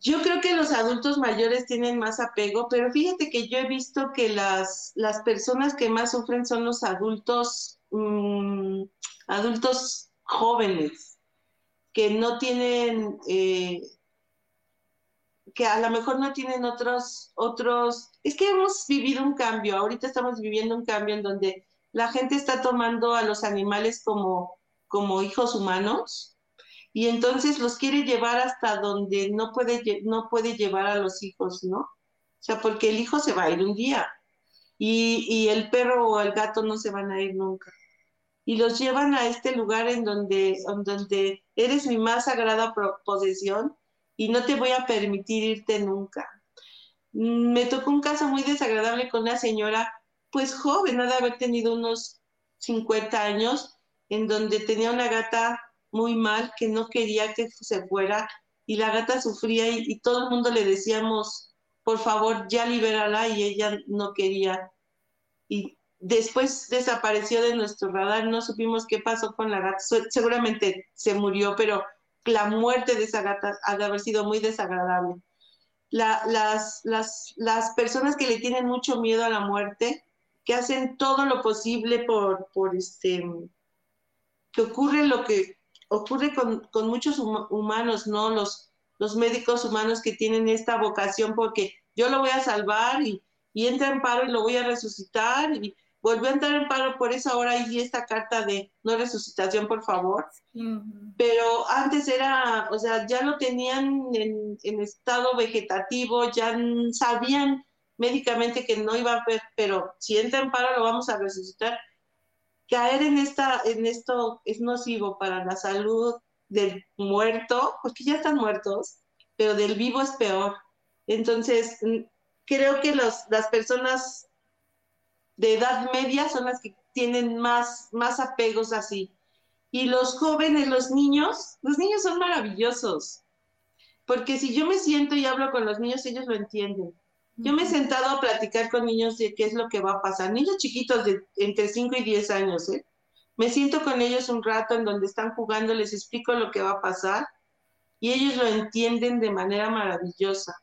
Yo creo que los adultos mayores tienen más apego, pero fíjate que yo he visto que las, las personas que más sufren son los adultos, mm, adultos jóvenes, que no tienen, eh, que a lo mejor no tienen otros, otros, es que hemos vivido un cambio, ahorita estamos viviendo un cambio en donde la gente está tomando a los animales como, como hijos humanos y entonces los quiere llevar hasta donde no puede, no puede llevar a los hijos, ¿no? O sea, porque el hijo se va a ir un día y, y el perro o el gato no se van a ir nunca. Y los llevan a este lugar en donde, en donde eres mi más sagrada posesión y no te voy a permitir irte nunca. Me tocó un caso muy desagradable con una señora pues joven, ha de haber tenido unos 50 años, en donde tenía una gata muy mal que no quería que se fuera y la gata sufría y, todo el mundo le decíamos, por favor, ya libérala y ella no quería. Y después desapareció de nuestro radar, no supimos qué pasó con la gata, seguramente se murió, pero la muerte de esa gata ha de haber sido muy desagradable. las, las, las personas que le tienen mucho miedo a la muerte que hacen todo lo posible por, por este, que ocurre lo que ocurre con, con muchos humanos, ¿no? Los, los médicos humanos que tienen esta vocación porque yo lo voy a salvar y, y entra en paro y lo voy a resucitar y volvió a entrar en paro por esa hora y esta carta de no resucitación, por favor. Pero antes era, o sea, ya lo tenían en, en estado vegetativo, ya sabían médicamente que no iba a ver, pero si entra en paro lo vamos a resucitar. Caer en, esta, en esto es nocivo para la salud del muerto, porque ya están muertos, pero del vivo es peor. Entonces, creo que los, las personas de edad media son las que tienen más, más apegos así. Y los jóvenes, los niños, los niños son maravillosos, porque si yo me siento y hablo con los niños, ellos lo entienden. Yo me he sentado a platicar con niños de qué es lo que va a pasar, niños chiquitos de entre 5 y 10 años, ¿eh? Me siento con ellos un rato en donde están jugando, les explico lo que va a pasar y ellos lo entienden de manera maravillosa.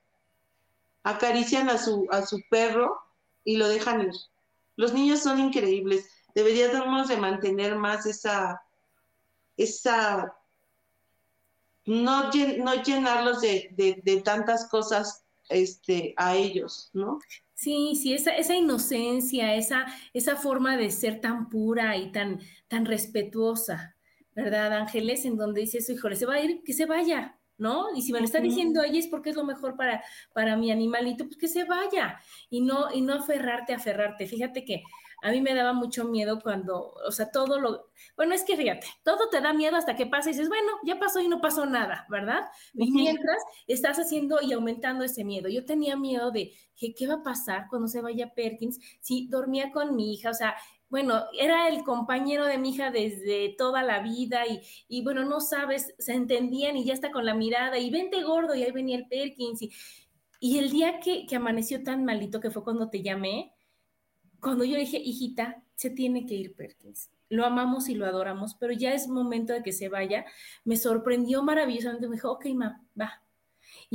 Acarician a su, a su perro y lo dejan ir. Los niños son increíbles. Deberíamos de mantener más esa, esa, no, llenarlos de, de, de tantas cosas este, a ellos, ¿no? Sí, sí, esa, esa inocencia, esa, esa forma de ser tan pura y tan, tan respetuosa, ¿verdad, Ángeles? En donde dice eso, híjole, se va a ir, que se vaya, ¿no? Y si me lo está diciendo ella es porque es lo mejor para, para mi animalito, pues que se vaya y no, y no aferrarte, aferrarte. Fíjate que a mí me daba mucho miedo cuando, o sea, todo lo, bueno, es que fíjate, todo te da miedo hasta que pasa y dices, bueno, ya pasó y no pasó nada, ¿verdad? Y mientras estás haciendo y aumentando ese miedo. Yo tenía miedo de, ¿qué va a pasar cuando se vaya Perkins? Si dormía con mi hija, o sea, bueno, era el compañero de mi hija desde toda la vida y, y, bueno, no sabes, se entendían y ya está con la mirada y vente gordo y ahí venía el Perkins y, y el día que, que amaneció tan malito que fue cuando te llamé, cuando yo dije, hijita, se tiene que ir Perkins. Lo amamos y lo adoramos, pero ya es momento de que se vaya. Me sorprendió maravillosamente. Me dijo, ok, ma, va.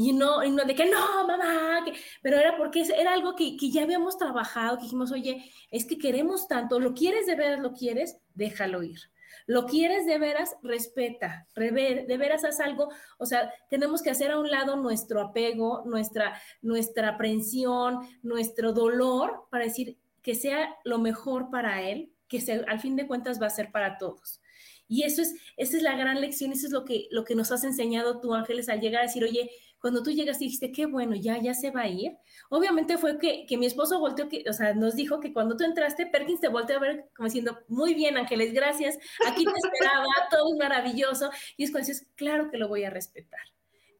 Y no, y no de que no, mamá, pero era porque era algo que, que, ya habíamos trabajado, que dijimos, oye, es que queremos tanto, lo quieres de veras, lo quieres, déjalo ir. Lo quieres de veras, respeta, de veras haz algo, o sea, tenemos que hacer a un lado nuestro apego, nuestra, nuestra aprensión, nuestro dolor para decir, que sea lo mejor para él, que al fin de cuentas va a ser para todos. Y eso es, esa es la gran lección, eso es lo que, lo que nos has enseñado tú, Ángeles, al llegar a decir, oye, cuando tú llegas y dijiste, qué bueno, ya, ya se va a ir. Obviamente fue que, que mi esposo volteó, que, o sea, nos dijo que cuando tú entraste, Perkins te volteó a ver como diciendo, muy bien, Ángeles, gracias, aquí te esperaba, [LAUGHS] todo es maravilloso. Y es cuando dices, claro que lo voy a respetar.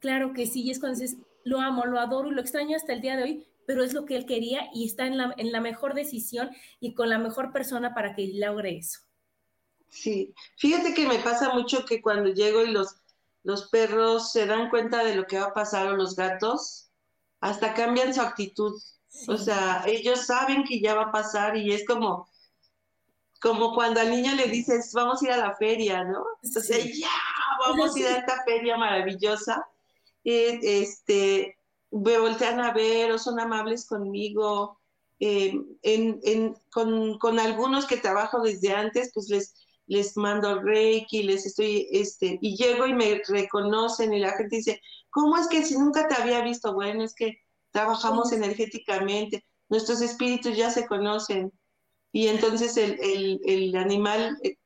Claro que sí, y es cuando dices, lo amo, lo adoro y lo extraño hasta el día de hoy, pero es lo que él quería y está en la, en la mejor decisión y con la mejor persona para que logre eso. Sí, fíjate que me pasa mucho que cuando llego y los, los perros se dan cuenta de lo que va a pasar o los gatos, hasta cambian su actitud. O sea, ellos saben que ya va a pasar y es como, como cuando al niño le dices, vamos a ir a la feria, ¿no? Entonces, ya, vamos a ir a [LAUGHS] esta feria maravillosa. Eh, este, me voltean a ver o son amables conmigo. Eh, en, con, con, algunos que trabajo desde antes, pues les, les mando reiki, les estoy, este, y llego y me reconocen y la gente dice, ¿cómo es que si nunca te había visto? Bueno, es que trabajamos energéticamente, nuestros espíritus ya se conocen. y entonces el, el, el animal eh,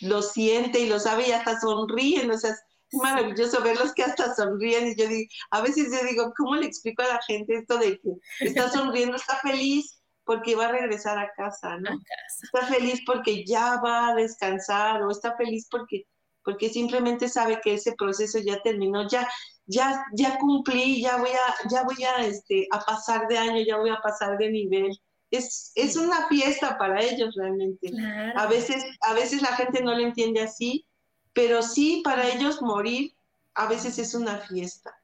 lo siente y lo sabe y hasta sonríen, o sea, es maravilloso verlos que hasta sonríen y yo digo, a veces yo digo, ¿cómo le explico a la gente esto de que está [LAUGHS] sonriendo, está feliz porque va a regresar a casa, ¿no? Está feliz porque ya va a descansar o está feliz porque porque simplemente sabe que ese proceso ya terminó, ya ya ya cumplí, ya voy a ya voy a este a pasar de año, ya voy a pasar de nivel es, es una fiesta para ellos realmente. A, veces, a veces la gente no lo entiende así, pero sí para ellos morir a veces es una fiesta.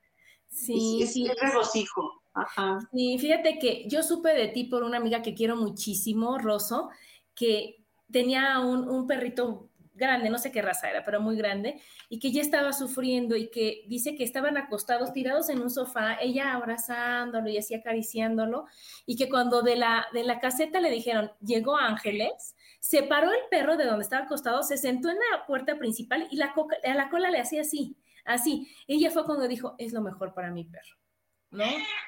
Sí, es, sí. regocijo. Ajá. Sí, fíjate que yo supe de ti por una amiga que quiero muchísimo, Rosso, que tenía un, un perrito grande, no sé qué raza era, pero muy grande, y que ya estaba sufriendo y que dice que estaban acostados, tirados en un sofá, ella abrazándolo y así acariciándolo, y que cuando de la, de la caseta le dijeron, llegó Ángeles, se paró el perro de donde estaba acostado, se sentó en la puerta principal y la, a la cola le hacía así, así. Ella fue cuando dijo, es lo mejor para mi perro. ¿No?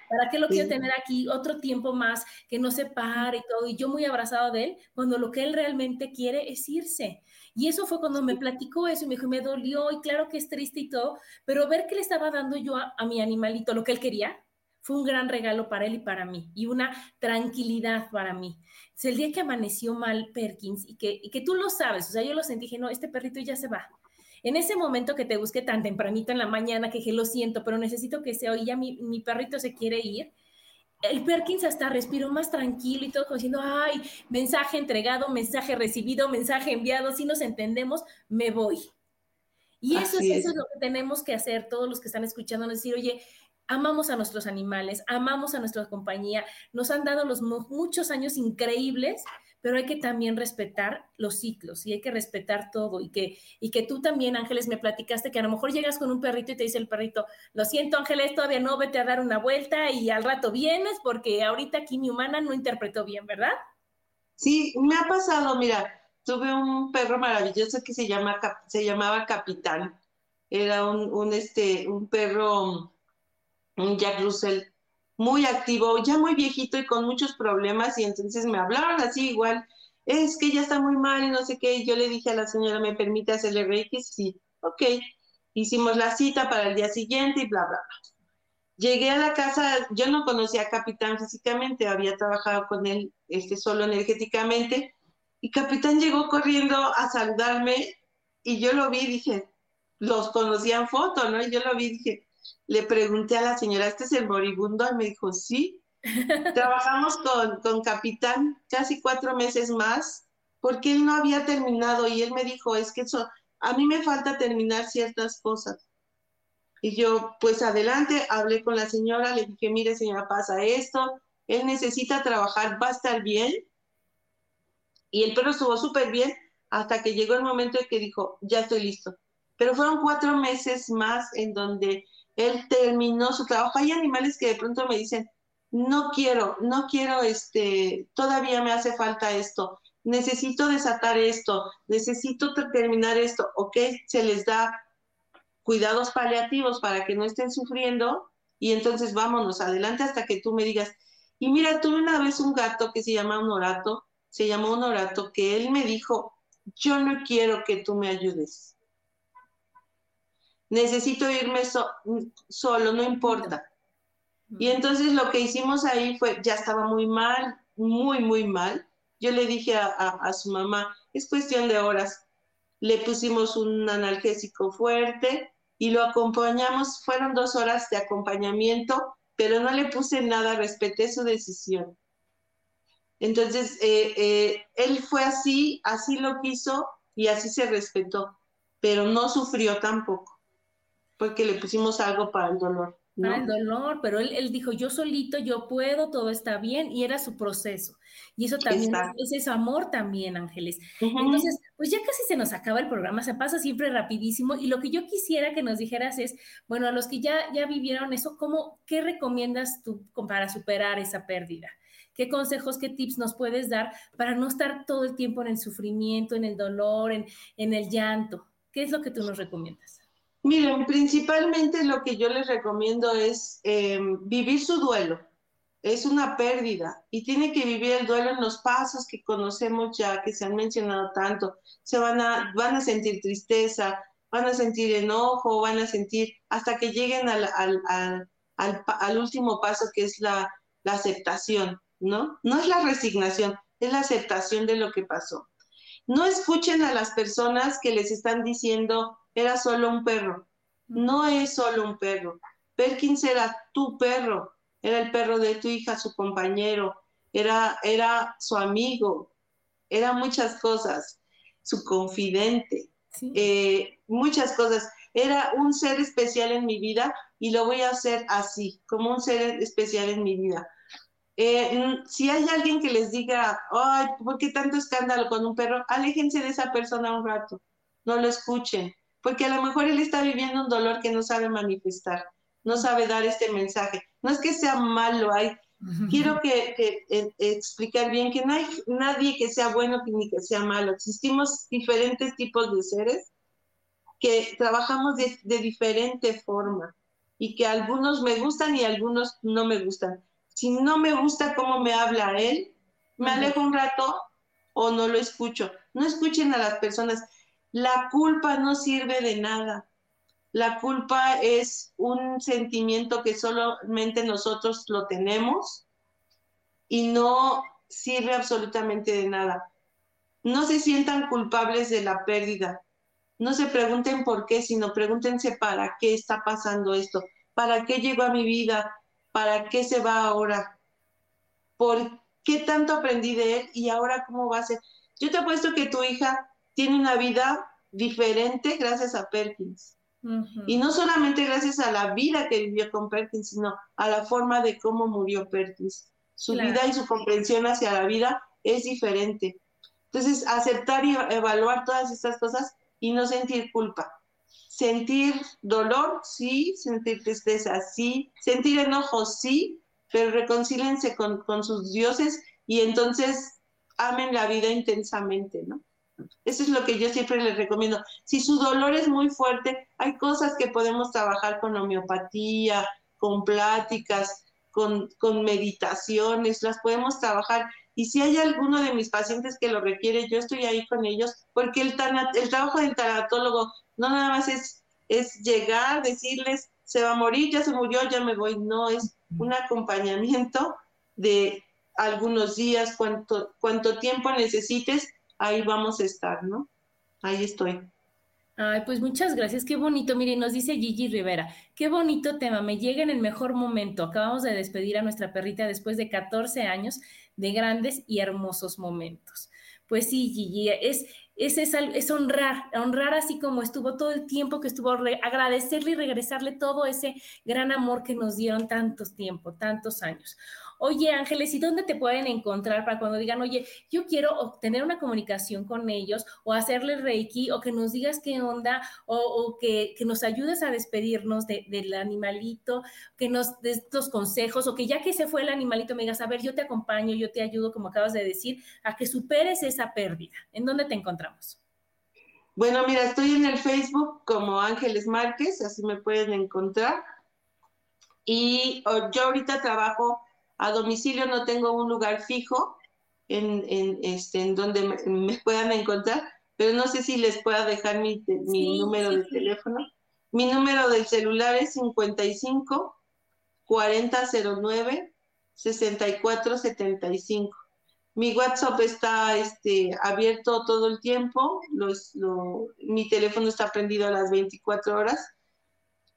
¿Para qué lo quiero tener aquí otro tiempo más que no se pare y todo? Y yo muy abrazado de él, cuando lo que él realmente quiere es irse. Y eso fue cuando me platicó eso y me dijo, me dolió y claro que es triste y todo, pero ver que le estaba dando yo a, mi animalito lo que él quería, fue un gran regalo para él y para mí y una tranquilidad para mí. Es el día que amaneció mal Perkins y que, y que tú lo sabes, o sea, yo lo sentí, dije, no, este perrito ya se va. En ese momento que te busqué tan tempranito en la mañana, que dije, lo siento, pero necesito que sea hoy, ya mi, mi perrito se quiere ir, el Perkins hasta respiró más tranquilo y todo diciendo, ay, mensaje entregado, mensaje recibido, mensaje enviado, si nos entendemos, me voy. Y eso es, eso es lo que tenemos que hacer todos los que están escuchando, decir, oye, amamos a nuestros animales, amamos a nuestra compañía, nos han dado los muchos años increíbles, pero hay que también respetar los ciclos y hay que respetar todo y que, y que tú también, Ángeles, me platicaste que a lo mejor llegas con un perrito y te dice el perrito, lo siento, Ángeles, todavía no, vete a dar una vuelta y al rato vienes porque ahorita aquí mi humana no interpretó bien, ¿verdad? Sí, me ha pasado, mira, tuve un perro maravilloso que se, llama, se llamaba Capitán, era un, un, este, un perro, un Jack Russell muy activo, ya muy viejito y con muchos problemas y entonces me hablaron así igual, es que ya está muy mal y no sé qué, y yo le dije a la señora, ¿me permite hacerle reiki? Sí, ok. Hicimos la cita para el día siguiente y bla, bla, bla. Llegué a la casa, yo no conocía a Capitán físicamente, había trabajado con él este, solo energéticamente, y Capitán llegó corriendo a saludarme y yo lo vi dije, los conocía en foto, ¿no? Y yo lo vi dije, le pregunté a la señora, ¿este es el moribundo? Y me dijo, sí. [LAUGHS] Trabajamos con, con Capitán casi cuatro meses más porque él no había terminado y él me dijo, es que eso, a mí me falta terminar ciertas cosas. Y yo, pues adelante, hablé con la señora, le dije, mire señora, pasa esto, él necesita trabajar, va a estar bien. Y el perro estuvo súper bien hasta que llegó el momento en que dijo, ya estoy listo. Pero fueron cuatro meses más en donde él terminó su trabajo. Hay animales que de pronto me dicen, no quiero, no quiero, este, todavía me hace falta esto, necesito desatar esto, necesito terminar esto, ok, se les da cuidados paliativos para que no estén sufriendo y entonces vámonos adelante hasta que tú me digas, y mira, tuve una vez un gato que se llama Honorato, se llamó Honorato, que él me dijo, yo no quiero que tú me ayudes necesito irme solo, no importa. Y entonces lo que hicimos ahí fue, ya estaba muy mal, muy, muy mal. Yo le dije a, su mamá, es cuestión de horas. Le pusimos un analgésico fuerte y lo acompañamos, fueron dos horas de acompañamiento, pero no le puse nada, respeté su decisión. Entonces, eh, eh, él fue así, así lo quiso y así se respetó, pero no sufrió tampoco porque le pusimos algo para el dolor. Para el dolor, pero él, él, dijo, yo solito, yo puedo, todo está bien, y era su proceso. Y eso también es, ese amor también, Ángeles. Entonces, pues ya casi se nos acaba el programa, se pasa siempre rapidísimo, y lo que yo quisiera que nos dijeras es, bueno, a los que ya, ya vivieron eso, ¿cómo, ¿qué recomiendas tú para superar esa pérdida? ¿Qué consejos, qué tips nos puedes dar para no estar todo el tiempo en el sufrimiento, en el dolor, en, en el llanto? ¿Qué es lo que tú nos recomiendas? Miren, principalmente lo que yo les recomiendo es eh, vivir su duelo. es una pérdida y tiene que vivir el duelo en los pasos que conocemos ya, que se han mencionado tanto. Se van a, van a sentir tristeza, van a sentir enojo, van a sentir hasta que lleguen al, al, al, último paso que es la, la aceptación, ¿no? No es la resignación, es la aceptación de lo que pasó. No escuchen a las personas que les están diciendo, era solo un perro. No es solo un perro. Perkins era tu perro era el perro de tu hija, su compañero, era, era su amigo, era muchas cosas, su confidente, eh, muchas cosas. Era un ser especial en mi vida y lo voy a hacer así, como un ser especial en mi vida. Eh, si hay alguien que les diga, ay, ¿por qué tanto escándalo con un perro? Aléjense de esa persona un rato, no lo escuchen, porque a lo mejor él está viviendo un dolor que no sabe manifestar no sabe dar este mensaje. No es que sea malo, hay, quiero que, eh, explicar bien que no hay nadie que sea bueno ni que sea malo. Existimos diferentes tipos de seres que trabajamos de, diferente forma y que algunos me gustan y algunos no me gustan. Si no me gusta cómo me habla él, me alejo un rato o no lo escucho. No escuchen a las personas. La culpa no sirve de nada. La culpa es un sentimiento que solamente nosotros lo tenemos y no sirve absolutamente de nada. No se sientan culpables de la pérdida. No se pregunten por qué, sino pregúntense para qué está pasando esto, para qué llegó a mi vida, para qué se va ahora, por qué tanto aprendí de él y ahora cómo va a ser. Yo te apuesto que tu hija tiene una vida diferente gracias a Perkins. Y no solamente gracias a la vida que vivió con Perkins, sino a la forma de cómo murió Perkins. Su vida y su comprensión hacia la vida es diferente. Entonces, aceptar y evaluar todas estas cosas y no sentir culpa. Sentir dolor, sí, sentir tristeza, sí, sentir enojo, sí, pero reconcílense con, con sus dioses y entonces amen la vida intensamente, ¿no? Eso es lo que yo siempre les recomiendo. Si su dolor es muy fuerte, hay cosas que podemos trabajar con homeopatía, con pláticas, con, meditaciones, las podemos trabajar. Y si hay alguno de mis pacientes que lo requiere, yo estoy ahí con ellos, porque el, el trabajo del tanatólogo no nada más es, es llegar, decirles, se va a morir, ya se murió, ya me voy. No, es un acompañamiento de algunos días, cuánto, cuánto tiempo necesites ahí vamos a estar, ¿no? Ahí estoy. Ay, pues muchas gracias, qué bonito. Mire, nos dice Gigi Rivera, qué bonito tema, me llega en el mejor momento. Acabamos de despedir a nuestra perrita después de 14 años de grandes y hermosos momentos. Pues sí, Gigi, es, es, es, honrar, honrar así como estuvo todo el tiempo que estuvo, agradecerle y regresarle todo ese gran amor que nos dieron tantos tiempo, tantos años. Oye, Ángeles, ¿y dónde te pueden encontrar para cuando digan, oye, yo quiero obtener una comunicación con ellos o hacerle reiki o que nos digas qué onda o, que, nos ayudes a despedirnos del animalito, que nos des estos consejos o que ya que se fue el animalito me digas, a ver, yo te acompaño, yo te ayudo, como acabas de decir, a que superes esa pérdida. ¿En dónde te encontramos? Bueno, mira, estoy en el Facebook como Ángeles Márquez, así me pueden encontrar. Y yo ahorita trabajo a domicilio no tengo un lugar fijo en, este, en donde me, puedan encontrar, pero no sé si les pueda dejar mi, número de teléfono. Mi número del celular es 55 4009 6475. Mi WhatsApp está este, abierto todo el tiempo, mi teléfono está prendido a las 24 horas.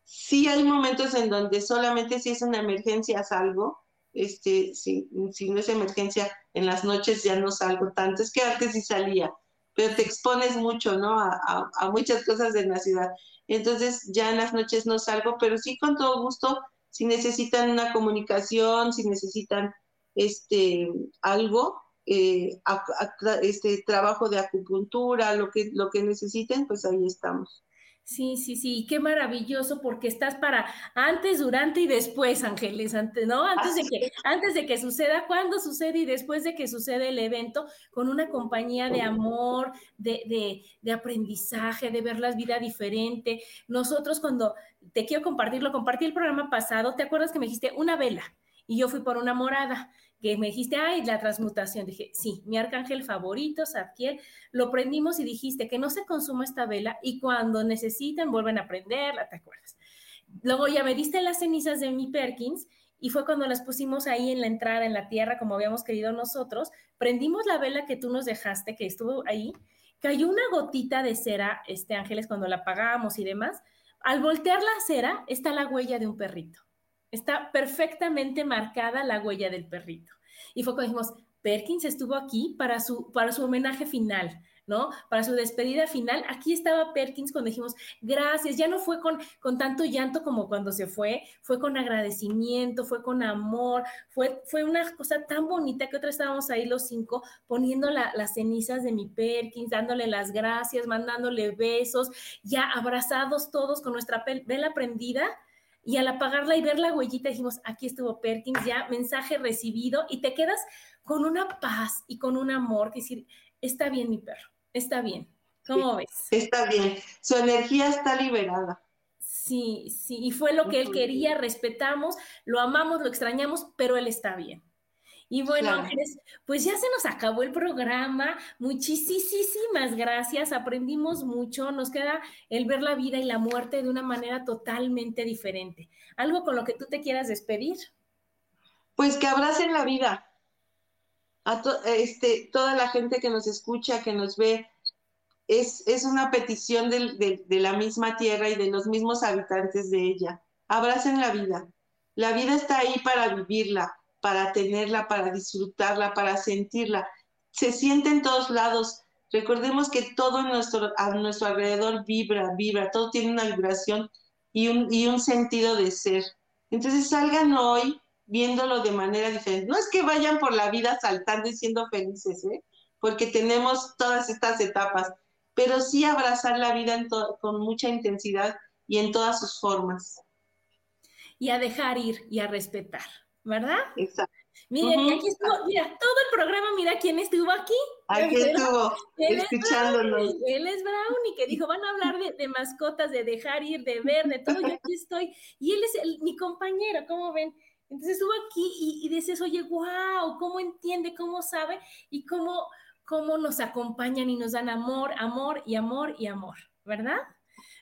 Sí hay momentos en donde solamente si es una emergencia salgo, este, si, no es emergencia, en las noches ya no salgo tanto. Es que antes sí salía, pero te expones mucho, ¿no? A, muchas cosas en la ciudad. Entonces ya en las noches no salgo, pero sí con todo gusto, si necesitan una comunicación, si necesitan este, algo, eh, este trabajo de acupuntura, lo que, lo que necesiten, pues ahí estamos. Sí, sí, sí, qué maravilloso porque estás para antes, durante y después, Ángeles, antes, ¿no? Antes de que, antes de que suceda, cuando sucede y después de que sucede el evento, con una compañía de amor, de, de, de aprendizaje, de ver la vida diferente. Nosotros cuando te quiero compartirlo, compartí el programa pasado, ¿te acuerdas que me dijiste una vela? y yo fui por una morada que me dijiste, ay, la transmutación. Dije, sí, mi arcángel favorito, Zadkiel, lo prendimos y dijiste que no se consuma esta vela y cuando necesiten vuelven a prenderla, ¿te acuerdas? Luego ya me diste las cenizas de mi Perkins y fue cuando las pusimos ahí en la entrada, en la tierra, como habíamos querido nosotros. Prendimos la vela que tú nos dejaste, que estuvo ahí. Cayó una gotita de cera, este Ángeles, cuando la apagamos y demás. Al voltear la cera está la huella de un perrito. Está perfectamente marcada la huella del perrito. Y fue cuando dijimos, Perkins estuvo aquí para su, para su homenaje final. ¿no? Para su despedida final, aquí estaba Perkins cuando dijimos, gracias, ya no fue con, con tanto llanto como cuando se fue, fue con agradecimiento, fue con amor, fue, fue una cosa tan bonita que otra estábamos ahí los cinco poniendo las cenizas de mi Perkins, dándole las gracias, mandándole besos, ya abrazados todos con nuestra vela prendida. Y al apagarla y ver la huellita, dijimos, aquí estuvo Perkins, ya mensaje recibido, y te quedas con una paz y con un amor, que decir, está bien mi perro, está bien. ¿Cómo ves? Está bien, su energía está liberada. Sí, sí, y fue lo que él quería, respetamos, lo amamos, lo extrañamos, pero él está bien. Y bueno, Ángeles, pues ya se nos acabó el programa. Muchísimas gracias. Aprendimos mucho. Nos queda el ver la vida y la muerte de una manera totalmente diferente. ¿Algo con lo que tú te quieras despedir? Pues que abracen la vida, a este, toda la gente que nos escucha, que nos ve, es, es una petición de, la misma tierra y de los mismos habitantes de ella. Abracen la vida. La vida está ahí para vivirla, para tenerla, para disfrutarla, para sentirla. Se siente en todos lados. Recordemos que todo nuestro, a nuestro alrededor vibra, vibra, todo tiene una vibración y un, y un sentido de ser. Entonces salgan hoy viéndolo de manera diferente. No es que vayan por la vida saltando y siendo felices, ¿eh? porque tenemos todas estas etapas, pero sí abrazar la vida con mucha intensidad y en todas sus formas. Y a dejar ir y a respetar, ¿verdad? Exacto. Miren, aquí estuvo, mira, todo el programa, mira quién estuvo aquí. Aquí estuvo, escuchándonos. él es Brownie, que dijo, van a hablar de, de, mascotas, de dejar ir, de ver, de todo, yo aquí estoy. Y él es mi compañero, ¿cómo ven? Entonces estuvo aquí y, y dices, oye, wow, cómo entiende, cómo sabe y cómo, cómo nos acompañan y nos dan amor, amor y amor y amor, ¿verdad?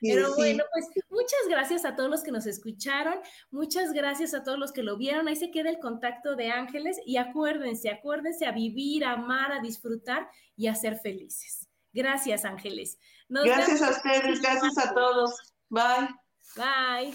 Pero bueno, pues muchas gracias a todos los que nos escucharon, muchas gracias a todos los que lo vieron. Ahí se queda el contacto de Ángeles y acuérdense, acuérdense a vivir, a amar, a disfrutar y a ser felices. Gracias, Ángeles. gracias a ustedes, gracias a todos. Bye. Bye.